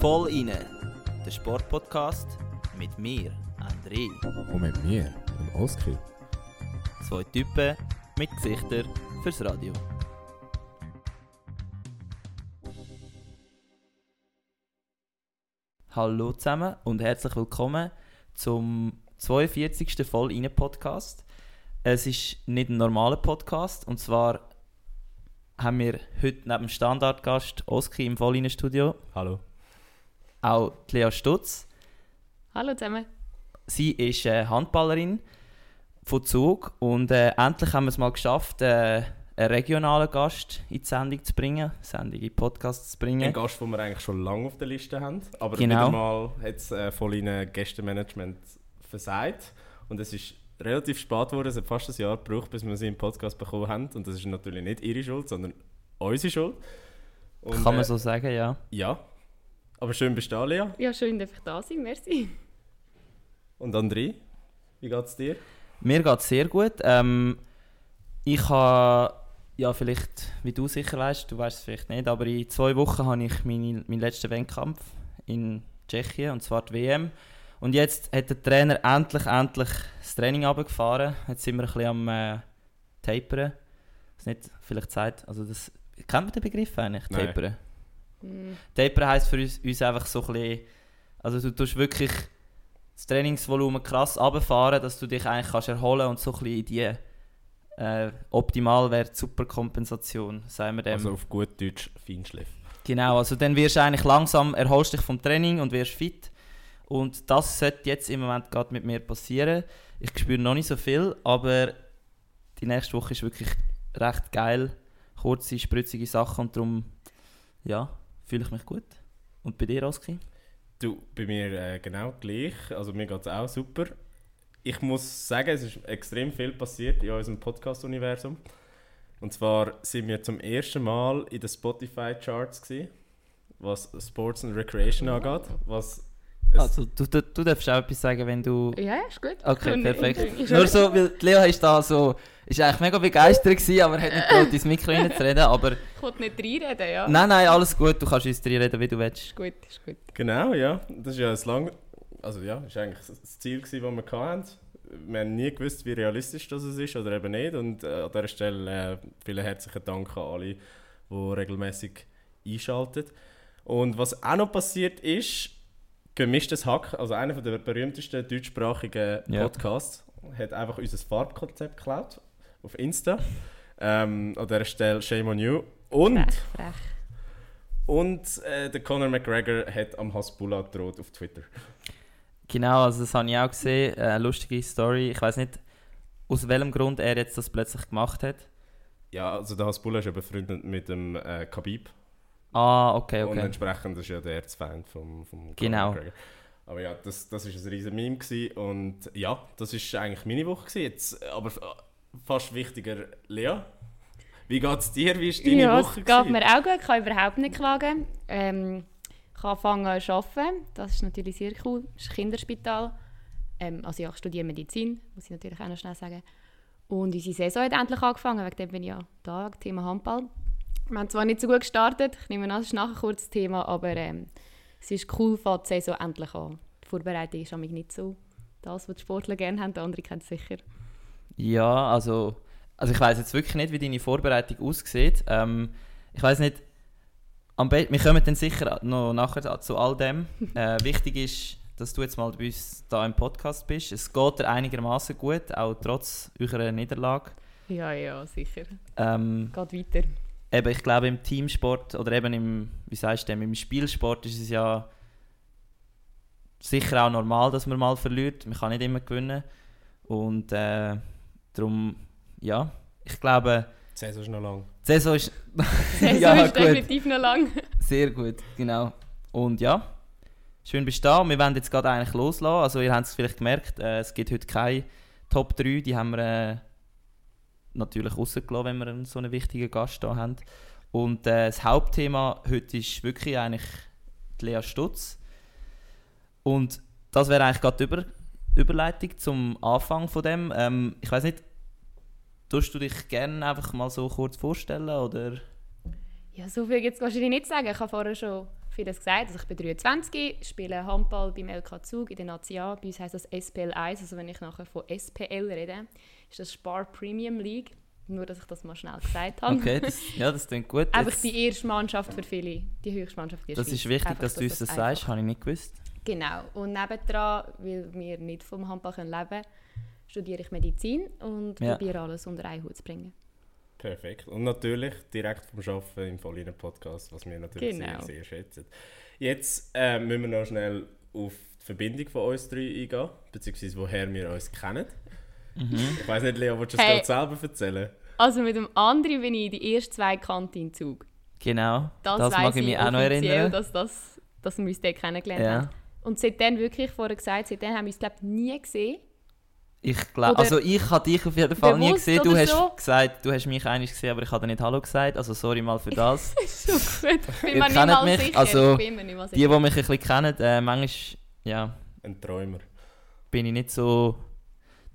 Voll inne, der Sportpodcast mit mir, André. Und mit mir, dem Oskar. Zwei Typen mit Gesichtern fürs Radio. Hallo zusammen und herzlich willkommen zum 42. Voll inne Podcast. Es ist nicht ein normaler Podcast und zwar haben wir heute neben dem Standardgast Oski im Voll inne Studio Hallo. auch die Lea Stutz. Hallo zusammen. Sie ist äh, Handballerin von Zug und äh, endlich haben wir es mal geschafft, äh, einen regionalen Gast in die Sendung zu bringen, Sendung in Podcast zu bringen. Ein Gast, den wir eigentlich schon lange auf der Liste haben. Aber Genau. wieder mal hat es äh, voll in ein Gästemanagement versagt. Und es ist relativ spät geworden. Es hat fast ein Jahr gebraucht, bis wir sie im Podcast bekommen haben. Und das ist natürlich nicht ihre Schuld, sondern unsere Schuld. Und, Kann man äh, so sagen, ja. Ja. Aber schön bist du da, Lea. Ja, schön, dass ich da sein. Merci. Und André, wie geht's dir? Mir geht es sehr gut. Ähm, ich habe, ja vielleicht, wie du sicher weißt, du weißt es vielleicht nicht, aber in zwei Wochen habe ich meine, meinen letzten Wettkampf in Tschechien, und zwar die WM. Und jetzt hat der Trainer endlich, endlich das Training runtergefahren. Jetzt sind wir ein bisschen am äh, Taperen. Das nicht vielleicht Zeit, also das, kennt man den Begriff eigentlich, Nein. Taperen? Hm, Taperen heisst für uns, uns einfach so ein bisschen, also du tust wirklich das Trainingsvolumen krass runterfahren, dass du dich eigentlich kannst erholen und so ein bisschen in die äh, optimal wäre Superkompensation, sagen wir dem. Also auf gut Deutsch Feinschliff. Genau, also dann wirst du eigentlich langsam, erholst dich vom Training und wirst fit. Und das sollte jetzt im Moment gerade mit mir passieren. Ich spüre noch nicht so viel, aber die nächste Woche ist wirklich recht geil. Kurze, spritzige Sachen und darum, ja, fühle ich mich gut. Und bei dir, Oski? Du, bei mir äh, genau gleich. Also mir geht es auch super. Ich muss sagen, es ist extrem viel passiert in unserem Podcast-Universum. Und zwar sind wir zum ersten Mal in den Spotify-Charts was Sports and Recreation angeht. Was Also, du, du, du darfst auch etwas sagen, wenn du... Ja, ist gut. Okay, Und- perfekt. und- Nur so, weil Leo ist da so... Ist eigentlich mega begeistert gewesen, aber hat nicht getraut, ins Mikro reinzureden, aber... Ich wollte nicht reinreden, ja. Nein, nein, alles gut, du kannst uns reden, wie du willst. Ist gut, ist gut. Genau, ja. Das ist ja ein lang, also ja, ist eigentlich das Ziel gewesen, das wir hatten. Wir haben nie gewusst, wie realistisch das ist oder eben nicht. Und äh, an dieser Stelle äh, vielen herzlichen Dank an alle, die regelmäßig einschalten. Und was auch noch passiert ist, gemischtes Hack, also einer der berühmtesten deutschsprachigen Ja. Podcasts, hat einfach unser Farbkonzept geklaut auf Insta. Ähm, an dieser Stelle Shame on you. Und Frech, frech. und äh, der Conor McGregor hat am Hasbulla gedroht auf Twitter. Genau, also das habe ich auch gesehen. Äh, Eine lustige Story. Ich weiß nicht, aus welchem Grund er jetzt das plötzlich gemacht hat. Ja, also der Hasbulla ist ja befreundet mit dem äh, Khabib. Ah, okay, Und okay. entsprechend ist ja der Erzfeind vom, vom Conor Genau. McGregor. Aber ja, das, das ist ein riesen Meme gewesen. und ja, das ist eigentlich meine Woche gewesen. Jetzt, aber fast wichtiger, Lea, wie geht's dir? Wie ist deine ja, Woche es geht mir auch gut. Ich kann überhaupt nicht klagen. Ähm, ich habe angefangen zu arbeiten. Das ist natürlich sehr cool. Das ist ein Kinderspital. Ähm, also ja, ich studiere Medizin, muss ich natürlich auch noch schnell sagen. Und unsere Saison hat endlich angefangen, wegen dem bin ich ja da, Thema Handball. Wir haben zwar nicht so gut gestartet, ich nehme an, ist nachher kurz das Thema, aber ähm, es ist cool, fängt die Saison endlich an. Die Vorbereitung ist nämlich nicht so das, was die Sportler gerne haben, der andere kennt es sicher. Ja, also, also ich weiß jetzt wirklich nicht, wie deine Vorbereitung aussieht. Ähm, ich weiß nicht, am Be wir kommen dann sicher noch nachher zu all dem. Äh, wichtig ist, dass du jetzt mal bei uns da im Podcast bist. Es geht dir einigermaßen gut, auch trotz eurer Niederlage. Ja, ja, sicher. Ähm, Geht weiter. Eben, ich glaube, im Teamsport oder eben im, wie sagst du, im Spielsport ist es ja sicher auch normal, dass man mal verliert. Man kann nicht immer gewinnen. Und äh, darum, ja, ich glaube, Die Saison ist noch lang. die Saison ist. Saison ja, ist gut. definitiv noch lang. Sehr gut, genau. Und ja, schön bist du da. Wir wollen jetzt gerade eigentlich loslassen. Also, ihr habt es vielleicht gemerkt, äh, es gibt heute keine Top 3. Die haben wir äh, natürlich rausgelassen, wenn wir so einen wichtigen Gast da haben. Und äh, das Hauptthema heute ist wirklich eigentlich die Lea Stutz. Und das wäre eigentlich gerade die Über Überleitung zum Anfang von dem. Ähm, ich weiß nicht, tust du dich gerne einfach mal so kurz vorstellen oder? Ja, so viel gibt es wahrscheinlich nicht sagen. Ich habe vorher schon vieles gesagt. Also ich bin 23, spiele Handball beim LK Zug in der Natia. Bei uns heisst das SPL 1, also wenn ich nachher von SPL rede, ist das Spar Premium League. Nur, dass ich das mal schnell gesagt habe. Okay, das, ja, das klingt gut. Einfach Jetzt- die erste Mannschaft für viele, die höchste Mannschaft in der das Schweiz. ist wichtig, Einfach, dass du uns das einfach- sagst, habe ich nicht gewusst. Genau. Und nebendran, weil wir nicht vom Handball können leben können, studiere ich Medizin und Ja. probiere alles unter einen Hut zu bringen. Perfekt. Und natürlich direkt vom Arbeiten im Vollinen Podcast, was wir natürlich Genau. sehr, sehr schätzen. Jetzt äh, müssen wir noch schnell auf die Verbindung von uns drei eingehen, beziehungsweise woher wir uns kennen. Ich weiß nicht, Lea, willst du es Hey. gerade selber erzählen? Also mit dem anderen bin ich die ersten zwei Kante in Zug. Genau, Das, das, mag ich mich auch noch erinnern. Dass, das, dass wir uns dort kennengelernt Ja. haben. Und seitdem wirklich, vorher gesagt, seitdem haben wir uns glaube nie gesehen. Ich glaube, also ich habe dich auf jeden Fall nie gesehen. Du hast so? gesagt, du hast mich eigentlich gesehen, aber ich habe dir nicht Hallo gesagt. Also sorry mal für das. so gut. Ich bin mir nicht mal mich, sicher. also ich bin mir nicht mal Die, sicher. die mich ein bisschen kennen, äh, manchmal ja, Ein Träumer. bin ich nicht so...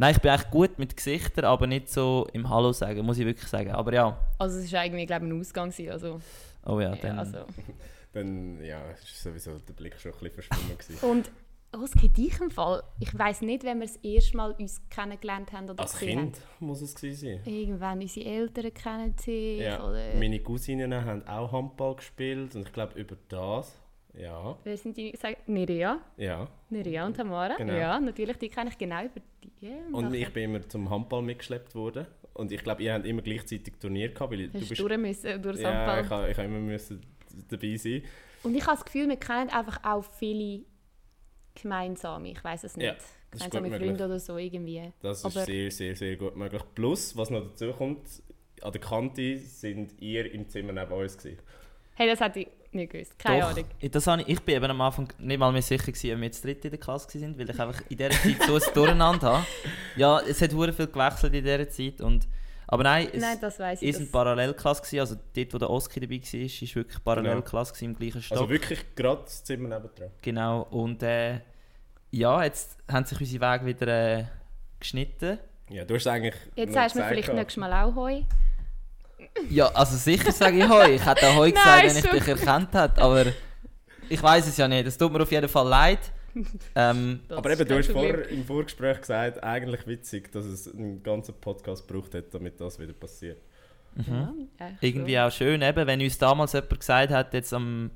Nein, ich bin echt gut mit Gesichtern, aber nicht so im Hallo sagen, muss ich wirklich sagen. Aber ja, Also es war irgendwie glaube ich, ein Ausgang. gewesen, Also, oh ja, ja, dann... also. Dann ja, ist sowieso der Blick schon ein bisschen verschwommen. gewesen. Und Oskar, dich im Fall, ich weiss nicht, wenn wir das erste Mal uns kennengelernt haben oder Als Kind muss es gewesen sein. haben. Irgendwann unsere Eltern kennen sich. Ja, Oder meine Cousinen haben auch Handball gespielt und ich glaube über das, ja, wer sind die? Sag, Nerea. ja. Nerea und Tamara. Genau. Ja, natürlich, die kenne ich genau über die. Und nachher ich bin immer zum Handball mitgeschleppt worden. Und ich glaube, ihr habt immer gleichzeitig Turnier gehabt, weil du Hast bist... durch müssen, durch das Ja, Handball. ich habe immer müssen dabei sein. Und ich habe das Gefühl, wir kennen einfach auch viele gemeinsame, ich weiß es nicht, Ja, gemeinsame Freunde möglich. oder so irgendwie. Das Aber- ist sehr, sehr, sehr gut möglich. Plus, was noch dazu kommt, an der Kante sind ihr im Zimmer neben uns gewesen. Hey, das hätte ich nicht gewusst. Keine Doch, Ahnung. Das habe ich, ich bin eben am Anfang nicht mal mehr sicher gewesen, ob wir jetzt dritte in der Klasse waren, weil ich einfach in dieser Zeit so ein Durcheinander habe. Ja, es hat hure viel gewechselt in dieser Zeit. Und, aber nein, es Nein, das weiß ich. ist eine Das, Parallelklasse gewesen, also dort, wo der Oski dabei war, ist wirklich Parallelklasse gewesen, im gleichen Stock. Also wirklich gerade das Zimmer nebendran. Genau, und äh, ja, jetzt haben sich unsere Wege wieder äh, geschnitten. Ja, du hast eigentlich jetzt sagst du mir vielleicht nächstes Mal auch Heu. Ja, also sicher sage ich Hoi. Ich hätte auch Hoi gesagt, Nein, wenn ich dich erkannt hätte, aber ich weiß es ja nicht. Es tut mir auf jeden Fall leid. Ähm, Aber eben, du hast vorher im Vorgespräch gesagt, eigentlich witzig, dass es einen ganzen Podcast braucht hat, damit das wieder passiert. Ja, echt irgendwie so. auch schön, eben, wenn uns damals jemand gesagt hat, jetzt am.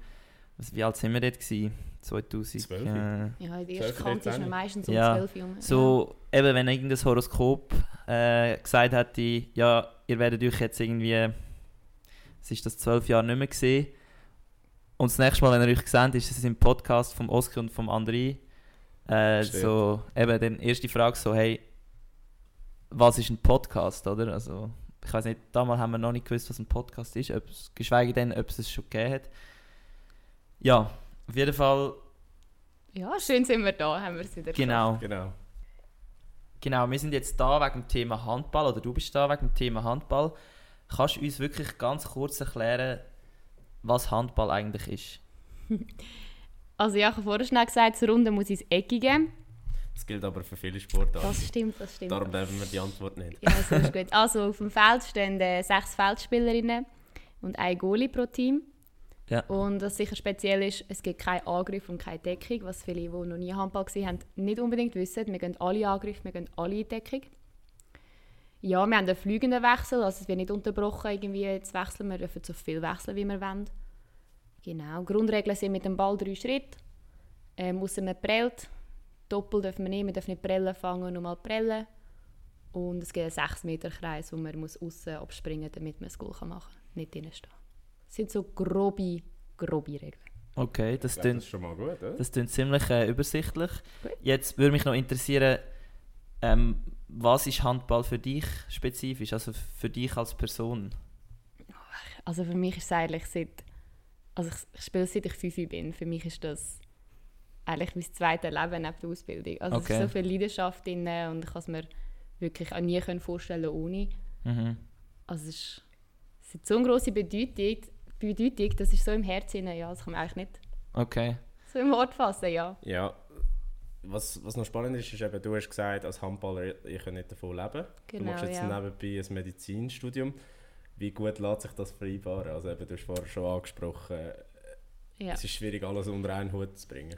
Was, wie alt sind wir dort? Gewesen? 2000. Zwölf. Äh, Ja, in der ersten 12, Kante ist 13. man meistens um Ja, 12 Jahre. so, eben, wenn irgendein Horoskop äh, gesagt hätte, ja, ihr werdet euch jetzt irgendwie. Es ist das zwölf Jahre nicht mehr gesehen. Und das nächste Mal, wenn ihr euch seht, ist es im Podcast vom Oskar und vom André. Äh, so, eben, dann erste Frage so, hey, was ist ein Podcast, oder? Also, ich weiß nicht, damals haben wir noch nicht gewusst, was ein Podcast ist, geschweige denn, ob es es schon gegeben hat. Ja, auf jeden Fall, Ja, schön sind wir da, haben wir es wieder genau. Genau. Genau, wir sind jetzt da wegen dem Thema Handball, oder du bist da wegen dem Thema Handball. Kannst du uns wirklich ganz kurz erklären, was Handball eigentlich ist? Also ja, ich habe vorher schnell gesagt, zur Runde muss ich es Eckige. Das gilt aber für viele Sportarten. Das stimmt, das stimmt. Darum dürfen wir die Antwort nicht. Ja, so ist gut. Also auf dem Feld stehen äh, sechs Feldspielerinnen und ein Goalie pro Team. Ja. Und was sicher speziell ist, es gibt keinen Angriff und keine Deckung, was viele, die noch nie Handball gesehen haben, nicht unbedingt wissen. Wir gehen alle Angriffe, wir gehen alle in Deckung. Ja, wir haben einen fliegenden Wechsel, also es wird nicht unterbrochen irgendwie zu wechseln. Wir dürfen so viel wechseln, wie wir wollen. Genau, Grundregeln sind mit dem Ball drei Schritte. Ähm, ausser man prellt. Doppel dürfen wir nicht, wir dürfen nicht prellen fangen und nochmal prellen. Und es gibt einen 6 Meter Kreis, wo man muss außen abspringen muss, damit man das Goal machen kann. Nicht drinnen stehen. Das sind so grobe, grobe Regeln. Okay, das klingt das ist schon mal gut, oder? das klingt ziemlich äh, übersichtlich. Gut. Jetzt würde mich noch interessieren, ähm, was ist Handball für dich spezifisch, also für dich als Person? Also für mich ist es eigentlich seit... Also ich, ich spiele seit ich 5 bin. Für mich ist das eigentlich mein zweites Leben neben der Ausbildung. Also es Okay. ist so viel Leidenschaft drin und ich kann es mir wirklich auch nie vorstellen ohne. Mhm. Also es, ist, es hat so eine grosse Bedeutung, Bedeutung, das ist so im Herzen, ja, das kann man eigentlich nicht Okay. so im Wort fassen, ja. Ja. Was, was noch spannend ist, ist eben, du hast gesagt, als Handballer, ich kann nicht davon leben. Genau, du machst jetzt ja. nebenbei ein Medizinstudium. wie gut lässt sich das vereinbaren? Also eben, du hast vorher schon angesprochen, Ja. es ist schwierig, alles unter einen Hut zu bringen.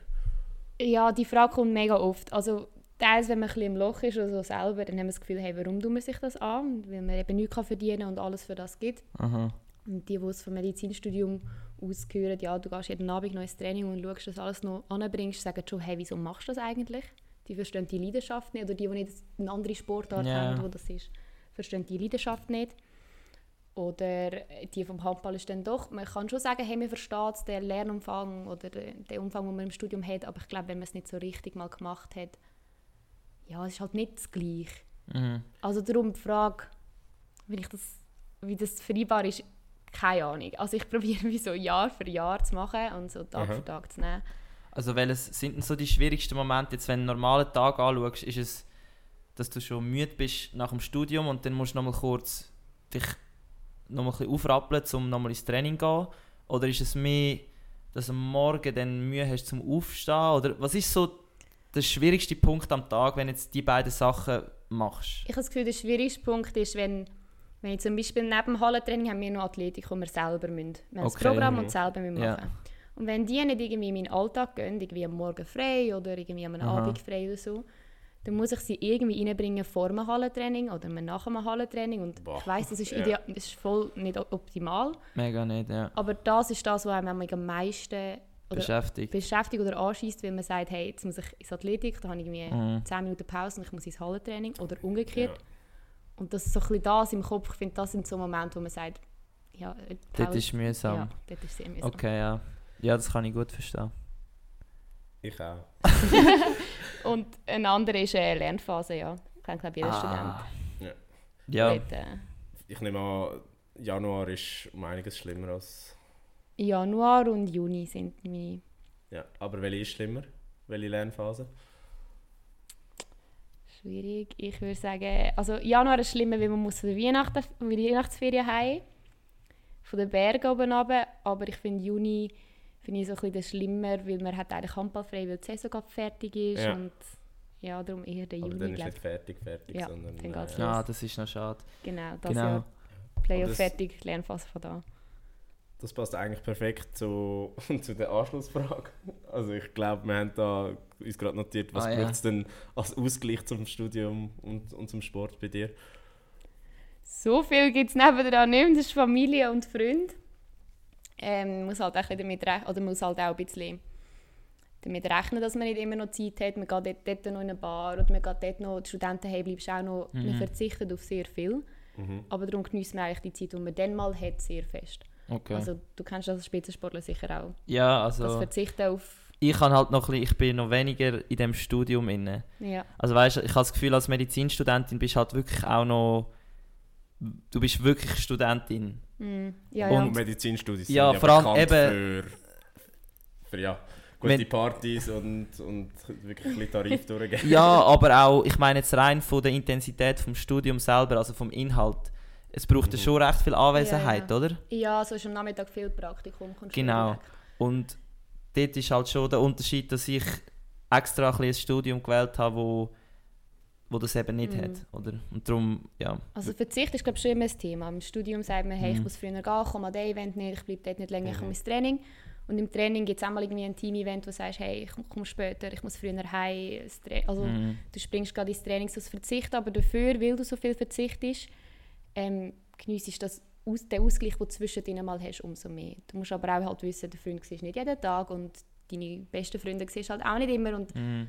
Ja, die Frage kommt mega oft. Also, teils, wenn man ein bisschen im Loch ist oder so selber, dann haben wir das Gefühl, hey, warum tun wir sich das an? Weil man eben nichts kann verdienen und alles für das gibt. Aha. Und die, die es vom Medizinstudium ausgehören, ja, du gehst jeden Abend noch ins Training und schaust, dass du alles noch anbringst, sagen schon, hey, wieso machst du das eigentlich? Die verstehen die Leidenschaft nicht. Oder die, die nicht eine andere Sportart Ja. haben, wo das ist, verstehen die Leidenschaft nicht. Oder die vom Handball ist dann doch, man kann schon sagen, hey, man versteht den Lernumfang oder den Umfang, den man im Studium hat, aber ich glaube, wenn man es nicht so richtig mal gemacht hat, ja, es ist halt nicht das Gleiche. Mhm. Also darum die Frage, wie, ich das, wie das vereinbar ist, keine Ahnung. Also ich probiere wie so Jahr für Jahr zu machen und so Tag Aha. für Tag zu nehmen. Also welches sind denn so die schwierigsten Momente, jetzt, wenn du einen normalen Tag anschaust, ist es, dass du schon müde bist nach dem Studium und dann musst du nochmal kurz dich nochmal ein bisschen aufrappeln, um nochmal ins Training zu gehen? Oder ist es mehr, dass du am Morgen dann Mühe hast zum Aufstehen? Oder was ist so der schwierigste Punkt am Tag, wenn du jetzt die beiden Sachen machst? Ich habe das Gefühl, der schwierigste Punkt ist, wenn, wenn ich zum Beispiel neben dem Hallentraining haben wir noch Athletik, die wir selber müssen. Wir haben das Okay. Programm Mhm. und selber müssen Ja. machen. Und wenn die nicht irgendwie in meinen Alltag gehen, irgendwie am Morgen frei oder irgendwie am. Abend frei oder so, dann muss ich sie irgendwie reinbringen vor dem Hallentraining oder nach dem Hallentraining. Und Boah. ich weiss, das ist, Ja. ideal, das ist voll nicht optimal. Mega nicht, ja. Aber das ist das, was einem am meisten Beschäftigt. beschäftigt oder anschießt, weil man sagt, hey, jetzt muss ich ins Athletik, da habe ich irgendwie Mhm. 10 Minuten Pause und ich muss ins Hallentraining oder umgekehrt. Ja. Und das ist so ein bisschen das im Kopf. Ich finde, das sind so Momente, wo man sagt, ja, äh, Pause- ist mühsam. Ja, dort ist sehr mühsam. Okay, ja. Ja, das kann ich gut verstehen. Ich auch. Und ein anderer ist eine Lernphase, ja. Kennt, glaube jeder Ah. Ja. Ja, Student. Dort, äh, Ich nehme an, Januar ist um einiges schlimmer als... Januar und Juni sind meine... Ja, aber welche ist schlimmer? Welche Lernphase? Schwierig. Ich würde sagen, also Januar ist schlimmer, weil man muss von der Weihnachten, Weihnachtsferien heim, von den Bergen oben runter. Aber ich finde Juni finde ich so ein bisschen schlimmer, weil man hat eigentlich handballfrei, weil die Saison gerade fertig ist Ja. und ja, darum eher der Aber Juni, dann ist glaube nicht fertig, fertig, Ja, sondern... dann geht's äh, los. ja, das ist noch schade. Genau, das Genau. Jahr. Playoff fertig, Lernphase von da. Das passt eigentlich perfekt zu, zu der Anschlussfrage. Also ich glaube, wir haben da uns gerade notiert, was Ah, ja. braucht es denn als Ausgleich zum Studium und, und zum Sport bei dir? So viel gibt es nebenan nicht das ist Familie und Freunde. Ähm, man muss halt auch ein bisschen damit rechnen, oder man muss halt auch ein bisschen damit rechnen, dass man nicht immer noch Zeit hat. Man geht dort, dort noch in eine Bar oder man geht dort noch, die Studenten haben, bleibst auch noch, man Mhm. verzichtet auf sehr viel. Mhm. Aber darum genießt man eigentlich die Zeit, die man dann mal hat, sehr fest. Okay. Also du kennst das als Spitzensportler sicher auch. ja, Das also Verzichten auf... ich kann halt noch ein bisschen, ich bin noch weniger in dem Studium inne. Ja, Also weißt, ich habe das Gefühl, als Medizinstudentin bist du halt wirklich auch noch, du bist wirklich Studentin. mm, ja, Und ja. Medizinstudien Ja, sind vor allem bekannt eben- für, für ja, gute Wenn- Partys und, und wirklich ein bisschen Tarif durchgehen. Ja, aber auch, ich meine jetzt rein von der Intensität vom Studium selber, also vom Inhalt. Es braucht ja Mhm. schon recht viel Anwesenheit, Ja, oder? ja, so ist am Nachmittag viel Praktikum. Genau. Und dort ist halt schon der Unterschied, dass ich extra ein, ein Studium gewählt habe, wo, wo das eben nicht Mhm. hat, oder? Und darum, ja. Also Verzicht ist glaube ich schon immer ein Thema. Im Studium sagt man, hey, ich Mhm. muss früher gehen, komme an das Event nicht, ich bleibe dort nicht länger, ich Mhm. komme ins Training. Und im Training gibt es auch mal irgendwie ein Team-Event, wo du sagst, hey, ich komme später, ich muss früher heim. Also Mhm. du springst gerade ins Training aus Verzicht, aber dafür, weil du so viel verzichtest, ähm, geniessest das aus, den Ausgleich, den du zwischendrin mal hast, umso mehr. Du musst aber auch halt wissen, der Freund siehst nicht jeden Tag und deine besten Freunde siehst halt auch nicht immer. Und Mhm.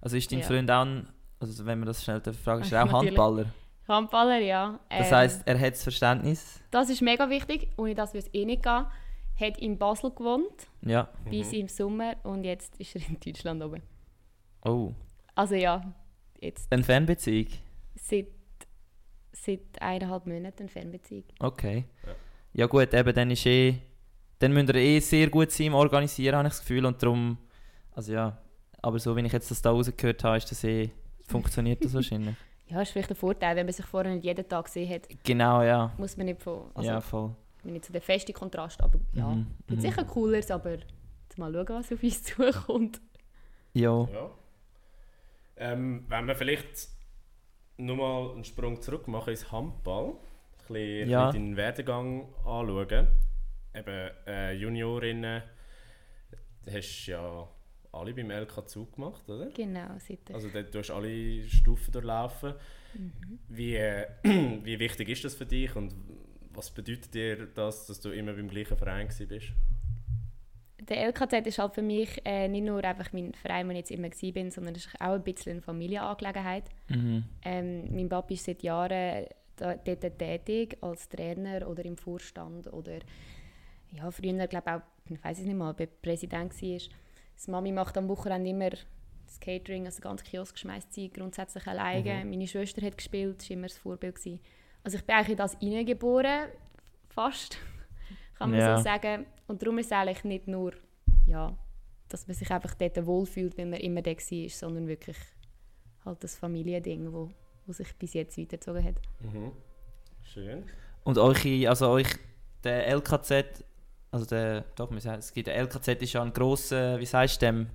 Also ist dein Ja. Freund auch, ein, also wenn man das schnell fragen, ist er auch. Handballer? Handballer, ja. Das ähm, heisst, er hat das Verständnis? Das ist mega wichtig. Ohne das würde es eh nicht gehen. Hat in Basel gewohnt, Ja. bis im Sommer. Und jetzt ist er in Deutschland oben. Oh. Also ja, jetzt Eine Fernbeziehung? seit, seit eineinhalb Monaten eine Fernbeziehung. Okay. Ja. Ja. gut, eben dann ist eh... Dann müsst ihr eh sehr gut sein im Organisieren, habe ich das Gefühl. Und darum... Also ja. Aber so, wie ich jetzt das da rausgehört habe, ist das eh... Funktioniert das wahrscheinlich. Ja, ist vielleicht ein Vorteil, wenn man sich vorher nicht jeden Tag gesehen hat, Genau, ja. muss man nicht von, also ja, voll. nicht so der feste Kontrast, aber ja, Mhm, gibt mhm. sicher cooleres, aber jetzt mal schauen, was auf uns zukommt. Ja. Ja. Ähm, wenn wir vielleicht nochmal einen Sprung zurück machen ins Handball. bisschen Ja. deinen Werdegang anschauen. Eben äh, Juniorinnen, hast du ja alle beim LK Zug gemacht, oder? Genau, seit der Also dort, du hast alle Stufen durchlaufen. Mhm. Wie, äh, wie wichtig ist das für dich und was bedeutet dir das, dass du immer beim gleichen Verein bist? Der LKZ ist halt für mich äh, nicht nur einfach mein Verein, wo ich jetzt immer war, sondern es ist auch ein bisschen eine Familienangelegenheit. Mhm. Ähm, mein Papa ist seit Jahren da, dort tätig, als Trainer oder im Vorstand oder ja, früher glaube ich auch, ich weiß es nicht mal, ob er Präsident war. Die Mami macht am Wochenende immer das Catering, also ganz Kiosk schmeißt sie grundsätzlich alleine. Meine Schwester hat gespielt, das war immer das Vorbild. Gewesen. Also ich bin eigentlich in das hineingeboren, fast, kann man Ja. so sagen. Und darum ist es eigentlich nicht nur, ja, dass man sich einfach dort wohlfühlt, wenn man immer da war, sondern wirklich halt das Familiending, wo, wo sich bis jetzt weitergezogen hat. Mhm. Schön. Und euch, also euch, der LKZ, also der, doch, wir sagen, es gibt, der LKZ ist ja ein grosser, wie sagst du dem?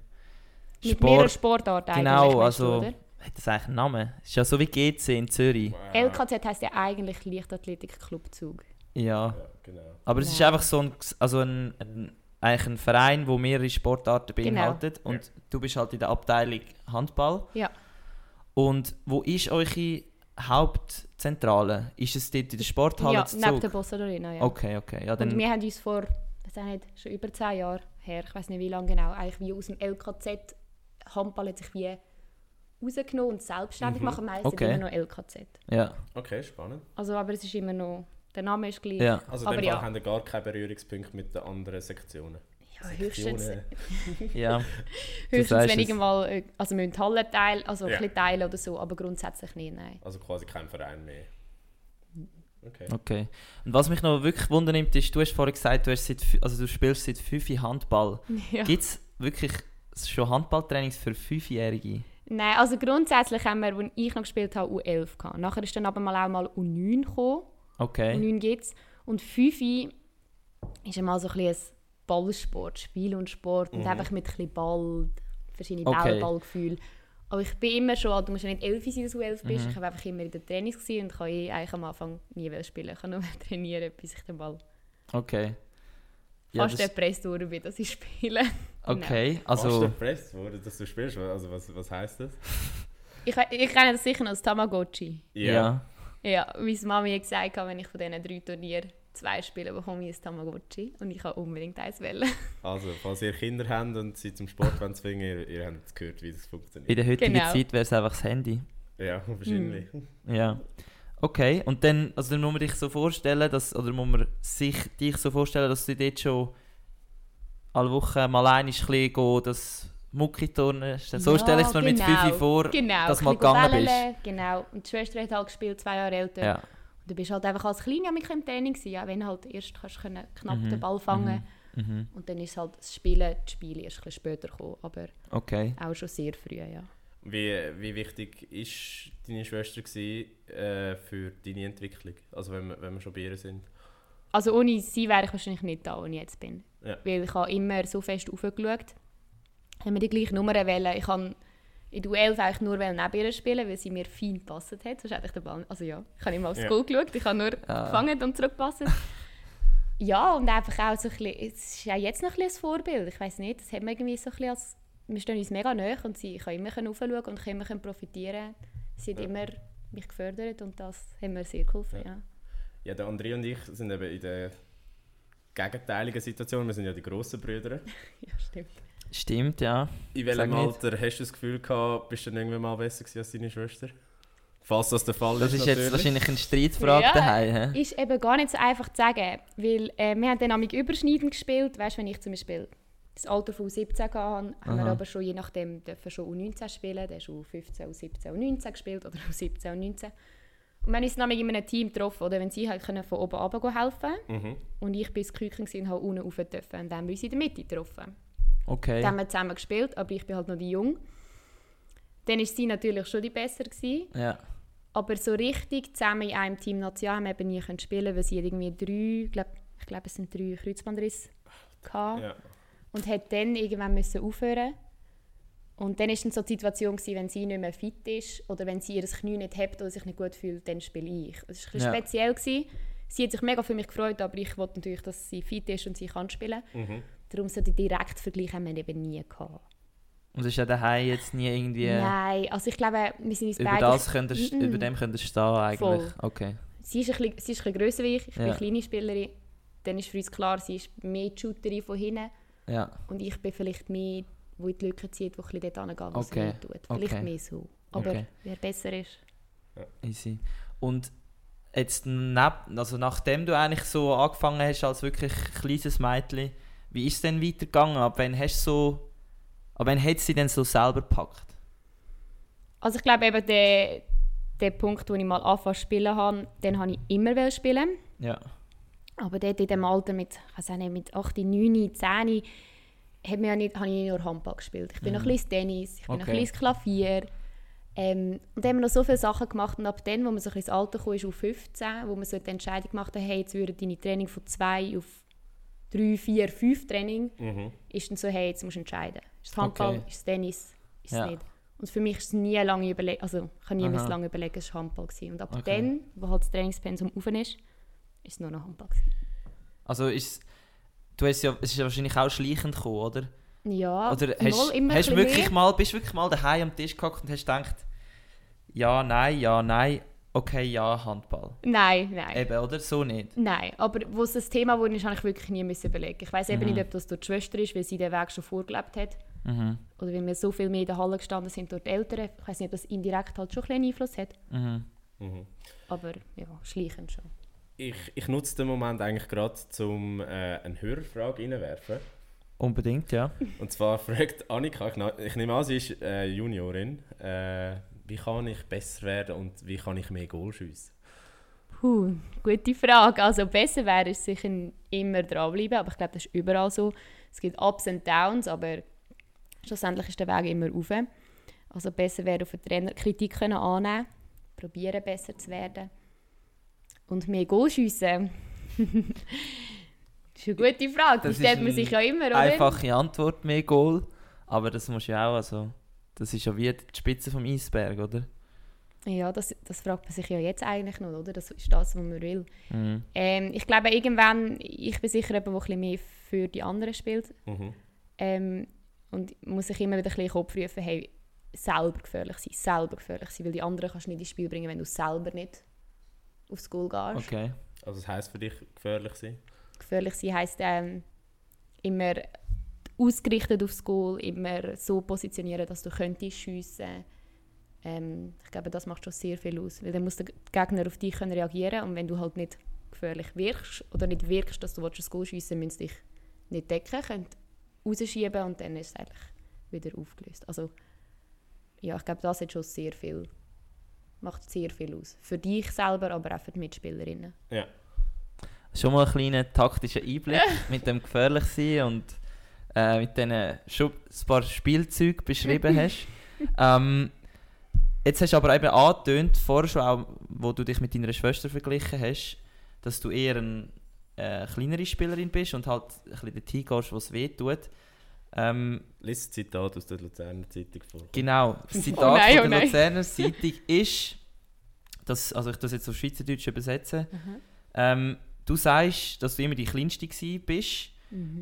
Mit mehreren Sportarten Genau, du, also, oder? hat das eigentlich einen Namen? Ist ja so wie GC in Zürich. LKZ heisst ja eigentlich Leichtathletik-Club Zug. Ja. Ja, genau. Aber es ist Genau. einfach so ein, also ein, ein, eigentlich ein Verein, wo mehrere Sportarten Genau. beinhaltet. Und du bist halt in der Abteilung Handball. Ja. Und wo ist eure Hauptzentrale? Ist es dort in der Sporthalle ja, zu neben Zug? der Bossa Arena, ja. Okay, okay. Ja, dann, Und wir haben uns vor, das ist nicht, schon über zehn Jahre her, ich weiß nicht wie lange genau, eigentlich wie aus dem LKZ, Handball hat sich wie rausgenommen und selbstständig Mhm. machen, meistens Okay. immer noch LKZ. ja, Okay, spannend. Also, aber es ist immer noch, der Name ist gleich. ja. Also in Aber dem Fall ja. haben wir gar keine Berührungspunkte mit den anderen Sektionen. Ja, höchstens, ja. höchstens wenn es. irgendwann, äh, also wir müssen die Halle teilen, also Ja. ein bisschen teilen oder so, aber grundsätzlich nicht, nein. Also quasi kein Verein mehr. Okay. Okay. Und was mich noch wirklich wundernimmt, ist, du hast vorhin gesagt, du, hast seit, also du spielst seit fünf Jahren Handball. Ja. Gibt es wirklich schon Handballtrainings für Fünfjährige? Nein, also grundsätzlich haben wir, als ich noch gespielt habe, U11 gehabt. Nachher ist dann aber mal auch mal U9 gekommen. Okay. U9 gibt es. Und 5 ist einmal so ein bisschen ein Ballsport, Spiel und Sport. Und Mhm. einfach mit ein bisschen Ball, verschiedene Okay. Ball, Ballgefühle. Aber ich bin immer schon, du musst ja nicht 11 sein, dass du 11 bist. Mhm. Ich habe einfach immer in den Trainings gewesen und kann eh eigentlich am Anfang nie spielen. Ich kann nur trainieren, bis ich den Ball Okay. Ja, fast das, erpresst wurde, bin, dass ich spiele. okay, Fast also erpresst wurde, dass du spielst. Also was, was heisst das? Ich, ich kenne das sicher als Tamagotchi. ja. Ja, wie Mami hat gesagt, hat, wenn ich von diesen drei Turnieren zwei spiele, bekomme ich ein Tamagotchi. Und ich kann unbedingt eins wählen. Also, falls ihr Kinder habt und sie zum Sport wollen zwingen, ihr, ihr habt gehört, wie das In funktioniert. der heutigen Genau. Zeit wäre es einfach das Handy. Ja, wahrscheinlich. Ja. Okay, und dann, also dann muss man dich so vorstellen, dass, oder muss man sich dich so vorstellen, dass du dort schon alle Woche mal ein bisschen gehen, das Muckiturnen. So Ja, stelle ich es mir mit genau. 5 vor, Genau, dass mal gegangen bist. Genau. Und die Schwester hat halt gespielt, zwei Jahre älter. Ja. Und du bist halt einfach als Kleine mit im Training gewesen, ja, wenn halt erst kannst können knapp Mhm, den Ball fangen Mhm. und dann ist halt das Spielen, das Spiel erst ein bisschen später gekommen, aber Okay. auch schon sehr früh, ja. Wie, wie wichtig ist deine Schwester gewesen, äh, für deine Entwicklung? Also wenn wir, wenn wir schon bei ihr sind. Also ohne sie wäre ich wahrscheinlich nicht da, wo ich jetzt bin. Ja. Weil ich habe immer so fest aufgeschaut. Haben wir die gleiche Nummer wählen. Ich habe in der U11 eigentlich nur neben ihr spielen, weil sie mir fein gepasst hat. Sonst hätte ich den Ball... Also ja, ich habe immer aufs Ja. Goal geschaut. Ich habe nur Ah. gefangen und zurückgepasst. ja, und einfach auch so ein bisschen... Es ist ja jetzt noch ein bisschen ein Vorbild. Ich weiß nicht, das hat man irgendwie so ein bisschen als... Wir stehen uns mega nahe und sie ich kann immer aufschauen und ich kann immer profitieren. Sie hat Ja. immer mich gefördert und das hat mir sehr geholfen, Ja. ja. Ja, der André und ich sind eben in der gegenteiligen Situation. Wir sind ja die grossen Brüder. Ja, stimmt. Stimmt, ja. In welchem nicht. Alter hast du das Gefühl gehabt, bist du dann irgendwann mal besser gewesen als deine Schwester? Falls das der Fall Das ist, ist jetzt natürlich. wahrscheinlich eine Streitfrage Ja. daheim. hä? Ist eben gar nicht so einfach zu sagen, weil äh, wir haben dann nämlich überschneidend gespielt, weißt, wenn ich zum Beispiel das Alter von 17 hatte, haben wir Aha. aber schon je nachdem dürfen schon U19 spielen, der ist U15, U17, U19 gespielt oder U17, U19. Und wir haben uns nämlich in einem Team getroffen, oder wenn sie halt können von oben runter helfen Mhm. und ich bis Küken war und halt unten rauf dürfen. Und dann haben wir uns in der Mitte getroffen. Okay. Dann haben wir zusammen gespielt, aber ich bin halt noch die Jung. Dann war sie natürlich schon die Besser. Gewesen. Ja. Aber so richtig zusammen in einem Team National haben wir eben nie können spielen, weil sie irgendwie drei, glaub, ich glaube es sind drei Kreuzbandrisse gehabt Ja. und hat dann irgendwann müssen aufhören. Und dann war dann so die Situation, gewesen, wenn sie nicht mehr fit ist oder wenn sie ihr Knie nicht hat oder sich nicht gut fühlt, dann spiele ich. Es war ein Ja. speziell. Gewesen. Sie hat sich mega für mich gefreut, aber ich wollte natürlich, dass sie fit ist und sie kann spielen. Mhm. Darum so den direkten Vergleich haben wir eben nie gehabt. Und ist ja daheim jetzt nie irgendwie... Nein, also ich glaube, wir sind uns Über, beide... das könntest, Mm-mm. über dem könntest du stehen eigentlich. Voll. Okay. Sie ist ein bisschen, sie ist ein bisschen grösser wie ich, ich bin Ja. eine kleine Spielerin. Dann ist für uns klar, sie ist mehr die Shooterin von hinten Ja. und ich bin vielleicht mehr, die in die Lücke zieht, die ein bisschen dort hingeht, wo Okay. tut. Vielleicht Okay. mehr so. Aber Okay. wer besser ist... Easy. Und jetzt neb, also nachdem du eigentlich so angefangen hast als wirklich kleines Mädchen, wie ist es denn weitergegangen? Ab wann hast du so, ab wann hat sie denn so selber gepackt? Also ich glaube eben, der, der Punkt, wo ich mal angefangen zu spielen habe, den habe ich immer spielen. Ja. Aber dort in dem Alter mit, ich nicht, mit 8, 9, 10 hat mir ja nicht, habe ich nur Handball gespielt. Ich bin noch ein bisschen Tennis, ich bin noch Okay. ein bisschen Klavier. Ähm, und dann haben wir noch so viele Sachen gemacht. Und ab dann, wo man so ein bisschen ins Alter kam, ist auf 15, wo man so die Entscheidung gemacht hat, hey, jetzt würden deine Training von 2 auf 3, 4, 5 Training, Mhm. ist dann so, hey, jetzt musst du entscheiden. Ist es Handball, Okay. ist es Tennis, ist es Ja. nicht. Und für mich ist es nie lange überlegen, also ich habe nie Aha. müssen lange überlegen, es war Handball. Gewesen. Und ab Okay. dann, wo halt das Trainingspensum offen ist, ist es nur noch Handball. Gewesen. Also ist du hast ja, es ist ja wahrscheinlich auch schleichend gekommen, oder? Ja, Oder hast, immer hast wirklich mal, bist du wirklich mal daheim am Tisch gehockt und hast gedacht, ja, nein, ja, nein, okay, ja, Handball. Nein, nein. Eben, oder? So nicht. Nein, aber wo es das Thema wurde, habe ich wirklich nie müssen überlegen. Ich weiß eben Mhm. nicht, ob das durch die Schwester ist, weil sie den Weg schon vorgelebt hat. Mhm. Oder weil wir so viel mehr in der Halle gestanden sind durch die Eltern. Ich weiß nicht, ob das indirekt halt schon ein bisschen Einfluss hat. Mhm. Mhm. Aber ja, schleichend schon. Ich, ich nutze den Moment eigentlich gerade, um äh, eine Hörerfrage reinwerfen. Unbedingt, ja. Und zwar fragt Annika, ich nehme an, sie ist äh, Juniorin, äh, wie kann ich besser werden und wie kann ich mehr Goal schiessen? Puh, gute Frage. Also besser wäre es sicher immer dranbleiben, aber ich glaube, das ist überall so. Es gibt Ups und Downs, aber schlussendlich ist der Weg immer rauf. Also besser wäre auf den Trainer Kritik können annehmen, probieren besser zu werden und mehr Goal schiessen. das ist eine gute Frage, Das das stellt ist man sich ja immer, oder? Einfache Antwort, mehr Goal. Aber das muss ja auch, also, das ist ja wie die Spitze vom Eisberg, oder? Ja, das, das fragt man sich ja jetzt eigentlich noch, oder? Das ist das, was man will. Mhm. Ähm, ich glaube, irgendwann, ich bin sicher jemand, der ein bisschen mehr für die anderen spielt. Mhm. Ähm, und muss sich immer wieder ein bisschen in den Kopf rufen, hey, selber gefährlich sein, selber gefährlich sein, weil die anderen kannst du nicht ins Spiel bringen, wenn du selber nicht aufs Goal gehst. Okay. Also das heisst für dich gefährlich sein? Gefährlich sein heisst ähm, immer ausgerichtet aufs Goal, immer so positionieren, dass du könntest schiessen. Ähm, ich glaube, das macht schon sehr viel aus, weil dann muss der Gegner auf dich können reagieren und wenn du halt nicht gefährlich wirkst oder nicht wirkst, dass du das Goal schiessen willst, müssen sie dich nicht decken, können rausschieben und dann ist es eigentlich wieder aufgelöst. Also ja, ich glaube, das hat schon sehr viel, macht sehr viel aus. Für dich selber, aber auch für die Mitspielerinnen. Ja. Schon mal einen kleinen taktischen Einblick mit dem gefährlich sein und äh, mit diesen schon ein paar Spielzeugen beschrieben hast. ähm, jetzt hast du aber eben angetönt, vorher schon auch, wo du dich mit deiner Schwester verglichen hast, dass du eher eine äh, kleinere Spielerin bist und halt ein bisschen dorthin gehst, wo es weh tut. Ähm, Lies ein Zitat aus der Luzerner Zeitung vor. Genau, das Zitat Oh nein, von oh der nein. Luzerner Zeitung ist, dass, also ich das jetzt auf Schweizerdeutsch übersetze, ähm, du sagst, dass du immer die Kleinste bist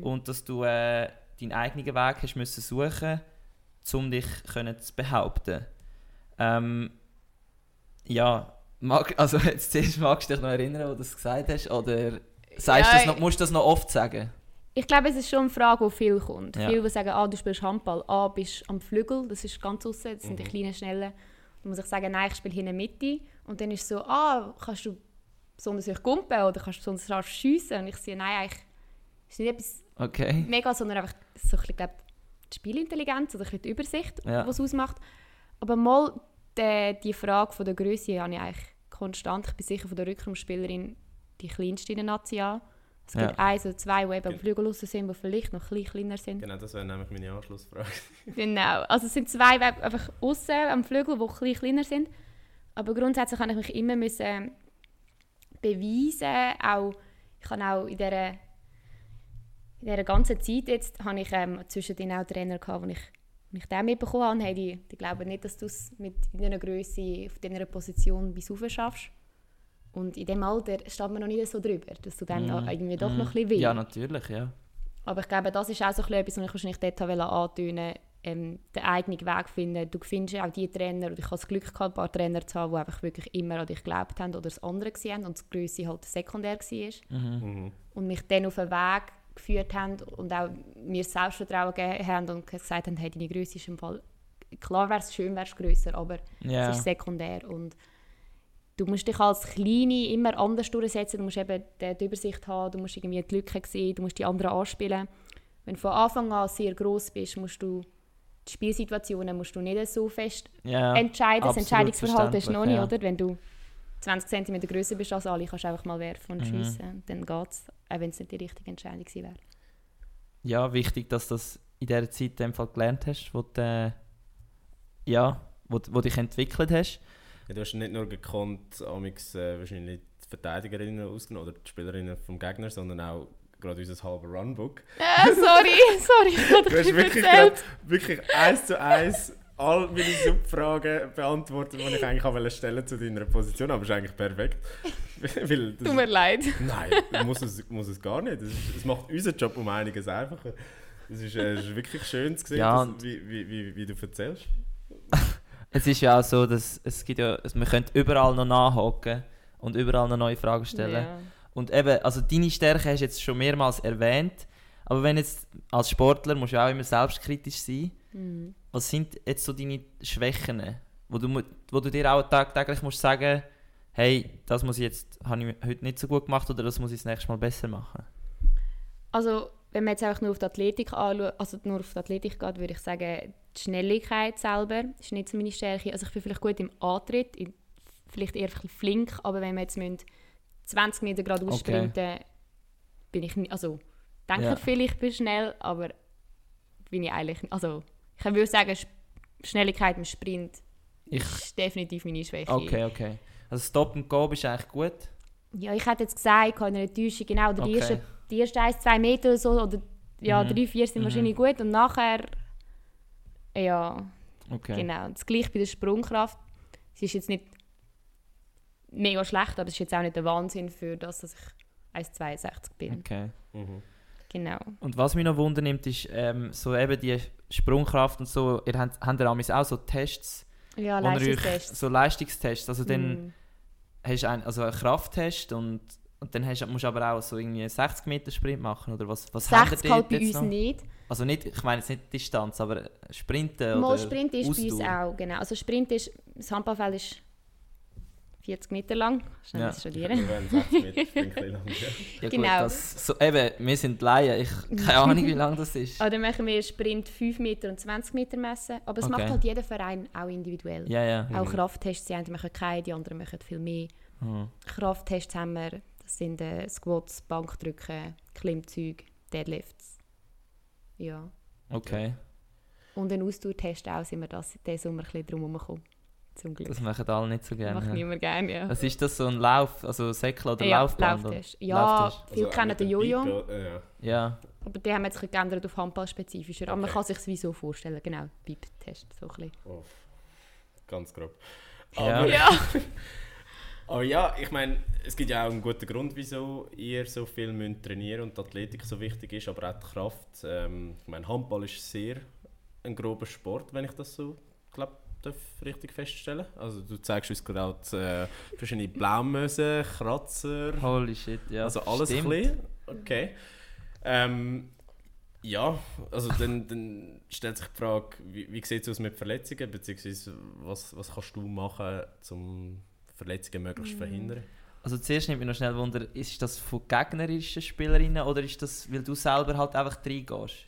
und dass du äh, deinen eigenen Weg hast müssen suchen, um dich können zu behaupten. Ähm, ja, mag, also jetzt zuerst magst du dich noch erinnern, wo du das gesagt hast, oder sagst Ja, das noch, musst du das noch oft sagen? Ich glaube, es ist schon eine Frage, die viel kommt. Ja. Viele, die sagen, ah, du spielst Handball, ah, bist am Flügel, das ist ganz außen, das sind die Mhm. kleinen, schnellen. Dann muss ich sagen, nein, ich spiele hier in der Mitte. Und dann ist es so, ah, kannst du besonders euch gumpen oder kannst du besonders scharf schiessen? Und ich sehe, nein, eigentlich ist nicht etwas Okay. mega, sondern einfach so ein bisschen, glaub, die Spielintelligenz oder ein bisschen die Übersicht, Ja. was es ausmacht. Aber mal die, die Frage von der Größe habe ich eigentlich konstant. Ich bin sicher von der Rückraumspielerin die kleinste in der Nazi an. Es Ja. gibt eins oder zwei, die eben am. Flügel raus sind, die vielleicht noch ein bisschen kleiner sind. Genau, das wäre nämlich meine Anschlussfrage. Genau. Also es sind zwei, die einfach außen am Flügel, die ein bisschen kleiner sind. Aber grundsätzlich habe ich mich immer müssen beweisen. Auch, ich habe auch in dieser, in dieser ganzen Zeit jetzt habe ich ähm, zwischendrin auch Trainer gehabt, wo ich Als ich den mitbekommen habe, haben die, die glauben nicht, dass du es mit deiner Größe auf deiner Position bis rauf schaffst. Und in dem Alter steht man noch nicht so drüber, dass du dann Mhm. irgendwie doch Mhm. noch ein bisschen willst. Ja, natürlich, ja. Aber ich glaube, das ist auch so etwas, was ich wahrscheinlich dort antönen ähm, den eigenen Weg finden. Du findest auch die Trainer, und ich habe das Glück gehabt, ein paar Trainer zu haben, die einfach wirklich immer an dich geglaubt haben oder das andere gesehen haben und das Größe halt sekundär war. Mhm. Mhm. Und mich dann auf einen Weg geführt haben und auch mir Selbstvertrauen gegeben haben und gesagt haben, hey, deine Größe ist im Fall... Klar wäre es schön, wärst du grösser, aber Ja. es ist sekundär und du musst dich als Kleine immer anders durchsetzen, du musst eben die, Übersicht haben, du musst irgendwie die Lücken sehen, du musst die anderen anspielen. Wenn du von Anfang an sehr groß bist, musst du die Spielsituationen musst du nicht so fest ja. entscheiden. Das Entscheidungsverhalten ist noch nicht, verständlich, oder? Wenn du 20 cm größer bist als alle, kannst du einfach mal werfen und Mhm. schiessen. Dann geht es, auch wenn es nicht die richtige Entscheidung gewesen wäre. Ja, wichtig, dass du das in dieser Zeit in dem Fall gelernt hast, wo du, äh, ja, wo, wo dich entwickelt hast. Ja, du hast nicht nur gekonnt, amix, äh, wahrscheinlich die Verteidigerinnen ausgenommen oder die Spielerinnen vom Gegner, sondern auch gerade unser halber Runbook. Äh, sorry, sorry, ich habe Du hast wirklich, grad, wirklich eins zu eins all meine Subfragen beantwortet, die ich eigentlich auch wollte stellen zu deiner Position, aber es ist eigentlich perfekt. Weil das, Tut mir leid. Nein, muss es, muss es gar nicht. Es, ist, es macht unseren Job um einiges einfacher. Es ist, äh, es ist wirklich schön zu sehen, Ja, dass, wie, wie, wie, wie du erzählst. Es ist ja auch so, dass es gibt ja, also man könnte überall noch nachhaken und überall noch neue Fragen stellen. Ja. Und eben, also deine Stärke hast du jetzt schon mehrmals erwähnt, aber wenn jetzt als Sportler musst du auch immer selbstkritisch sein. Mhm. Was sind jetzt so deine Schwächen, wo du, wo du dir auch tagtäglich musst sagen, hey, das muss ich jetzt, habe ich heute nicht so gut gemacht oder das muss ich das nächste Mal besser machen? Also, wenn man jetzt einfach nur auf die Athletik anschaut, also nur auf die Athletik geht, würde ich sagen, die Schnelligkeit selber ist nicht so meine Stärke. Also ich bin vielleicht gut im Antritt, vielleicht eher ein bisschen flink, aber wenn wir jetzt müssen 20 Meter gerade Okay. aussprinten, bin ich nicht, also denke Ja. ich vielleicht, ich bin schnell, aber bin ich eigentlich, also ich würde sagen, Sch- Schnelligkeit im Sprint Ich, ist definitiv meine Schwäche. okay, okay. Also Stop and Go bist eigentlich gut. Ja, ich hätte jetzt gesagt, ich habe eine Täuschung, genau, oder die Okay. ersten die ersten 1, 2 Meter oder so, oder ja, Mhm. 3, 4 sind Mhm. wahrscheinlich gut und nachher, ja, Okay. genau. Das gleiche bei der Sprungkraft. Sie ist jetzt nicht mega schlecht, aber es ist jetzt auch nicht der Wahnsinn für das, dass ich 1,62 bin. okay. Mhm. Genau. Und was mich noch wundernimmt, ist ähm, so eben die Sprungkraft und so. Ihr habt, habt ihr auch so Tests, Ja, wo ihr euch- Leistungstest. so Leistungstests. Also dann Mm. hast du ein, also einen Krafttest und, und dann hast, musst du aber auch so irgendwie einen 60 Meter Sprint machen oder was? Was habt ihr 60 halt bei uns noch? nicht. Also nicht, ich meine jetzt nicht Distanz, aber Sprinten Mal oder Sprint ist bei uns Ausdauer. auch, genau. Also Sprint ist, das Handballfeld ist 40 Meter lang. Schnell Ja. ja. studieren. Wir werden 60 Meter springen, ein bisschen lang. Ja. Genau. Gut, das, so, eben, wir sind Laien, ich keine Ahnung, wie lang das ist. Oder machen wir Sprint 5 Meter und 20 Meter messen. Aber es Okay. macht halt jeder Verein auch individuell. Ja, ja. Auch Krafttests, die einen machen keine, die anderen machen viel mehr. Hm. Krafttests haben wir, das sind äh, Squats, Bankdrücken, Klimmzüge, Deadlifts. Ja. Okay, Und ein Ausdauertest auch, sind wir das, diesen Sommer ein bisschen drum herumgekommen. Zum Glück. das machen alle nicht so Das gerne. macht niemand gerne, ja. Was ist das, so ein Lauf, also Säckle oder ja, Laufband? oder- Lauftest. Ja, Lauftest. viele Also, kennen den Jojo, Beep, äh, ja. Ja, aber die haben jetzt bisschen geändert auf Handball-spezifischer. Aber man Okay. kann sich wie so vorstellen, genau, Beep-Test, so ein bisschen. Oh, ganz grob. Aber, Ja. aber ja, ich meine, es gibt ja auch einen guten Grund, wieso ihr so viel müsst trainieren und die Athletik so wichtig ist, aber auch die Kraft. Ähm, ich meine, Handball ist sehr ein grober Sport, wenn ich das so glaub, darf richtig feststellen. Also du zeigst uns gerade äh, verschiedene Blaumösen, Kratzer, holy shit, ja. also alles stimmt. ein bisschen. Okay. Ähm, ja, also dann, dann stellt sich die Frage, wie, wie sieht es aus mit Verletzungen, beziehungsweise was, was kannst du machen, um Verletzungen möglichst zu verhindern? Also zuerst nimmt mich noch schnell Wunder, ist das von gegnerischen Spielerinnen oder ist das, weil du selber halt einfach reingehst?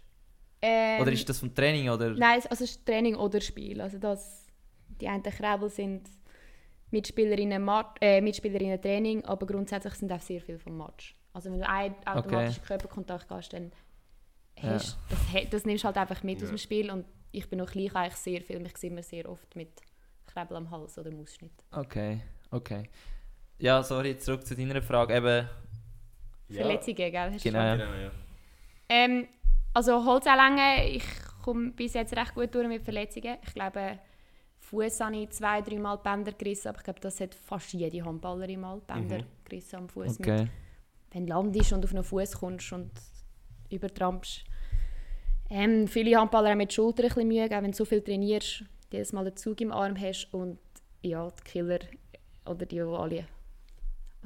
Ähm, Oder ist das vom Training oder? Nein, also es ist Training oder Spiel. Also das, die einen Krebel sind Mitspielerinnen, Mat äh, Mitspielerinnen Training, aber grundsätzlich sind auch sehr viel vom Match. Also wenn du einen automatischen Körperkontakt hast, dann Ja. hast, das, he- das nimmst du halt einfach mit aus Ja. dem Spiel. Und ich bin noch klein, eigentlich sehr viel. Mich sieht man sehr oft mit Krebel am Hals oder Mausschnitt. Okay, okay. Ja, sorry, zurück zu deiner Frage. Eben, Verletzungen, gell? Hast du Genau. Genau, ja. Ähm, also Holzanlänge, ich komme bis jetzt recht gut durch mit Verletzungen. Ich glaube, Fuß habe ich zwei, dreimal Bänder gerissen, aber ich glaube, das hat fast jede Handballerin mal Bänder Mhm. gerissen am Fuß. Okay. Wenn du landest und auf einen Fuß kommst und übertrampst. Ähm, viele Handballer haben mit Schulter ein bisschen Mühe, auch wenn du so viel trainierst, jedes Mal den Zug im Arm hast und ja, die Killer oder die, die alle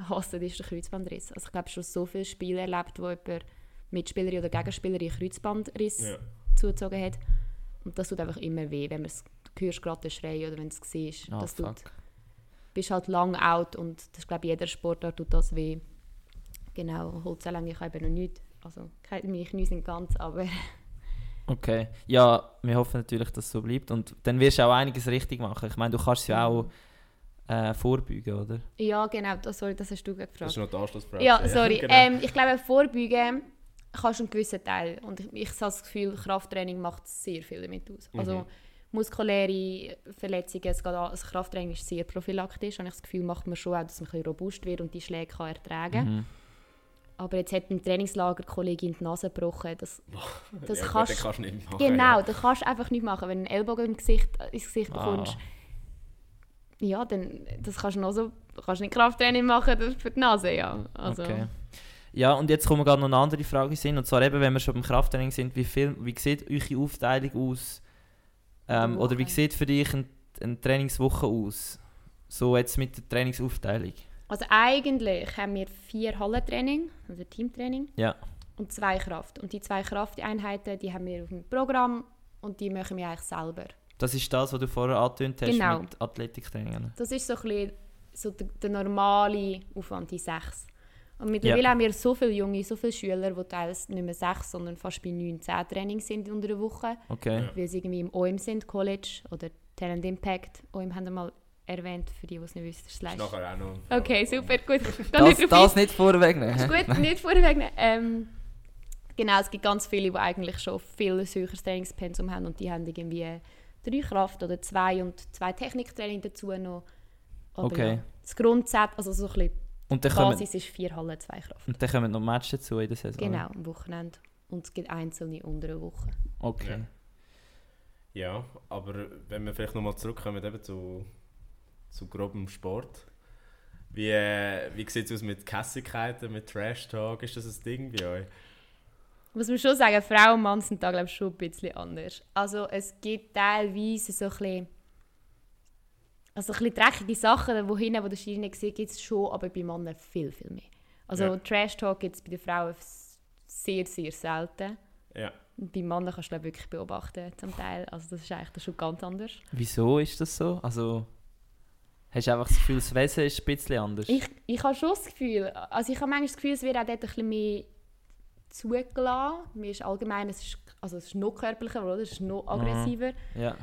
hassen, ist der Kreuzbandriss. Also ich glaube schon so viele Spiele erlebt, wo jemand Mitspielerin oder Gegenspielerin Kreuzbandriss Ja. zugezogen hat. Und das tut einfach immer weh, wenn man es hörst gerade den Schrei oder wenn es siehst. Ah, das fuck. tut, bist halt lang out und das glaube jeder Sportart tut das weh. Genau, Holzanlänge ich habe eben noch nicht. Also meine Knie sind ganz, aber Okay. Ja, wir hoffen natürlich, dass es so bleibt. Und dann wirst du auch einiges richtig machen. Ich meine, du kannst es ja auch äh, vorbeugen, oder? ja genau, das, sorry, das hast du gerade Das gefragt. ist noch die Anschlussfrage. Ja, sorry. genau. ähm, ich glaube, vorbeugen kannst einen gewissen Teil. Und ich, ich habe das Gefühl, Krafttraining macht sehr viel damit aus. Also Mhm. muskuläre Verletzungen, es geht an, also Krafttraining ist sehr prophylaktisch. Habe ich das Gefühl, macht man schon auch, dass man ein robust wird und die Schläge kann ertragen Mhm. Aber jetzt hat im Trainingslager die Kollegin die Nase gebrochen. Das, das ja, gut, kannst dann kannst du nicht machen. Genau, Ja. das kannst du einfach nicht machen. Wenn du einen Ellbogen im Gesicht, ins Gesicht Ah. bekommst, ja, dann das kannst du noch so, kannst nicht Krafttraining machen das für die Nase, ja. Also, Okay. Ja, und jetzt kommen gerade noch eine andere Frage sind. Und zwar eben, wenn wir schon beim Krafttraining sind, wie, viel, wie sieht eure Aufteilung aus? Ähm, oder wie sieht für dich ein, eine Trainingswoche aus? So jetzt mit der Trainingsaufteilung. also eigentlich haben wir vier Hallentraining, also Teamtraining, Ja. und zwei Kraft. Und die zwei Krafteinheiten, die haben wir auf dem Programm und die machen wir eigentlich selber. Das ist das, was du vorher angetönt hast Genau. mit Athletiktraining. Das ist so ein bisschen so der, der normale Aufwand, die sechs. Und mittlerweile Ja. haben wir so viele Junge, so viele Schüler, die teilweise nicht mehr sechs, sondern fast bei neun, zehn Trainings sind unter der Woche. Okay. weil sie irgendwie im OM sind, College oder Talent Impact. OM haben wir mal erwähnt, für die, die es nicht wissen. Das ist Ist Slash. nachher auch noch. Okay, super, gut. Das, nicht das nicht vorwegnehmen. Ist gut, nicht vorwegnehmen. Ähm, genau, es gibt ganz viele, die eigentlich schon viel höheres Trainingspensum haben und die haben irgendwie drei Kraft oder zwei und zwei Techniktraining dazu noch. Aber Okay. ja, das Grundsatz, also so ein bisschen Und dann die kommen, Basis ist vier Halle, zwei Kraft. und dann kommen noch Matches dazu in der Saison. Genau, am Wochenende. Und es gibt einzelne unter der Woche. Okay. Ja, aber wenn wir vielleicht nochmal zurückkommen eben zu, zu grobem Sport. Wie, äh, wie sieht es aus mit Kässigkeiten, mit Trash-Talk? Ist das ein Ding bei euch? muss man schon sagen, Frau und Mann sind da glaube ich schon ein bisschen anders. Also es gibt teilweise so ein bisschen, also ein bisschen dreckige Sachen, wo hinten, wo der nicht sieht, gibt es schon, aber bei Männern viel, viel mehr. Also Ja. Trash Talk gibt es bei den Frauen sehr, sehr selten. Ja. Und bei Männern kannst du ich, wirklich beobachten zum Teil. Also das ist eigentlich dann schon ganz anders. Wieso ist das so? Also, hast du einfach das Gefühl, das Wesen ist ein bisschen anders? Ich, ich habe schon das Gefühl, also ich habe manchmal das Gefühl, es wird auch dort ein bisschen mehr zugelassen. Mir ist allgemein, es ist, also es ist noch körperlicher, oder? Es ist noch aggressiver. Ja.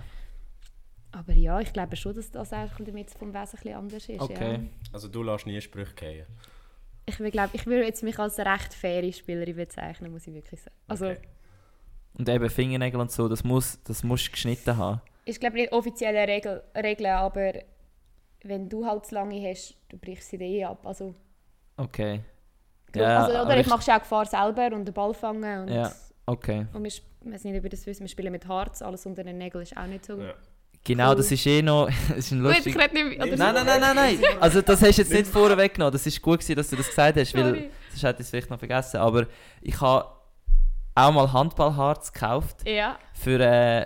Aber ja, ich glaube schon, dass das eigentlich damit vom Wesen ein anders ist. Okay. Ja. Also du lässt nie Sprüche fallen. Ich will, glaub, ich würde jetzt mich als eine recht faire Spielerin bezeichnen, muss ich wirklich sagen. Also, Okay. Und eben Fingernägel und so, das muss das musst du geschnitten haben. ich glaube nicht offizielle Regel, Regeln, aber wenn du halt zu lange hast, du brichst sie dir eh ab. Also, Okay. also aber oder ich ich- mache auch Gefahr selber und den Ball fangen. Und, Ja. Okay. und wir, ich weiß nicht, ihr das wisst, wir spielen mit Harz, alles unter den Nägeln ist auch nicht so. Ja. Genau, Cool. das ist eh noch. das ist ein Gut, lustig. ich rede nicht oder Nein, nein, nein, nein, nein. Also das hast du jetzt nicht vorweg genommen. Das ist gut gewesen, dass du das gesagt hast, weil Sorry. das hätte ich es vielleicht noch vergessen. Aber ich habe auch mal Handballharz gekauft Ja. für äh,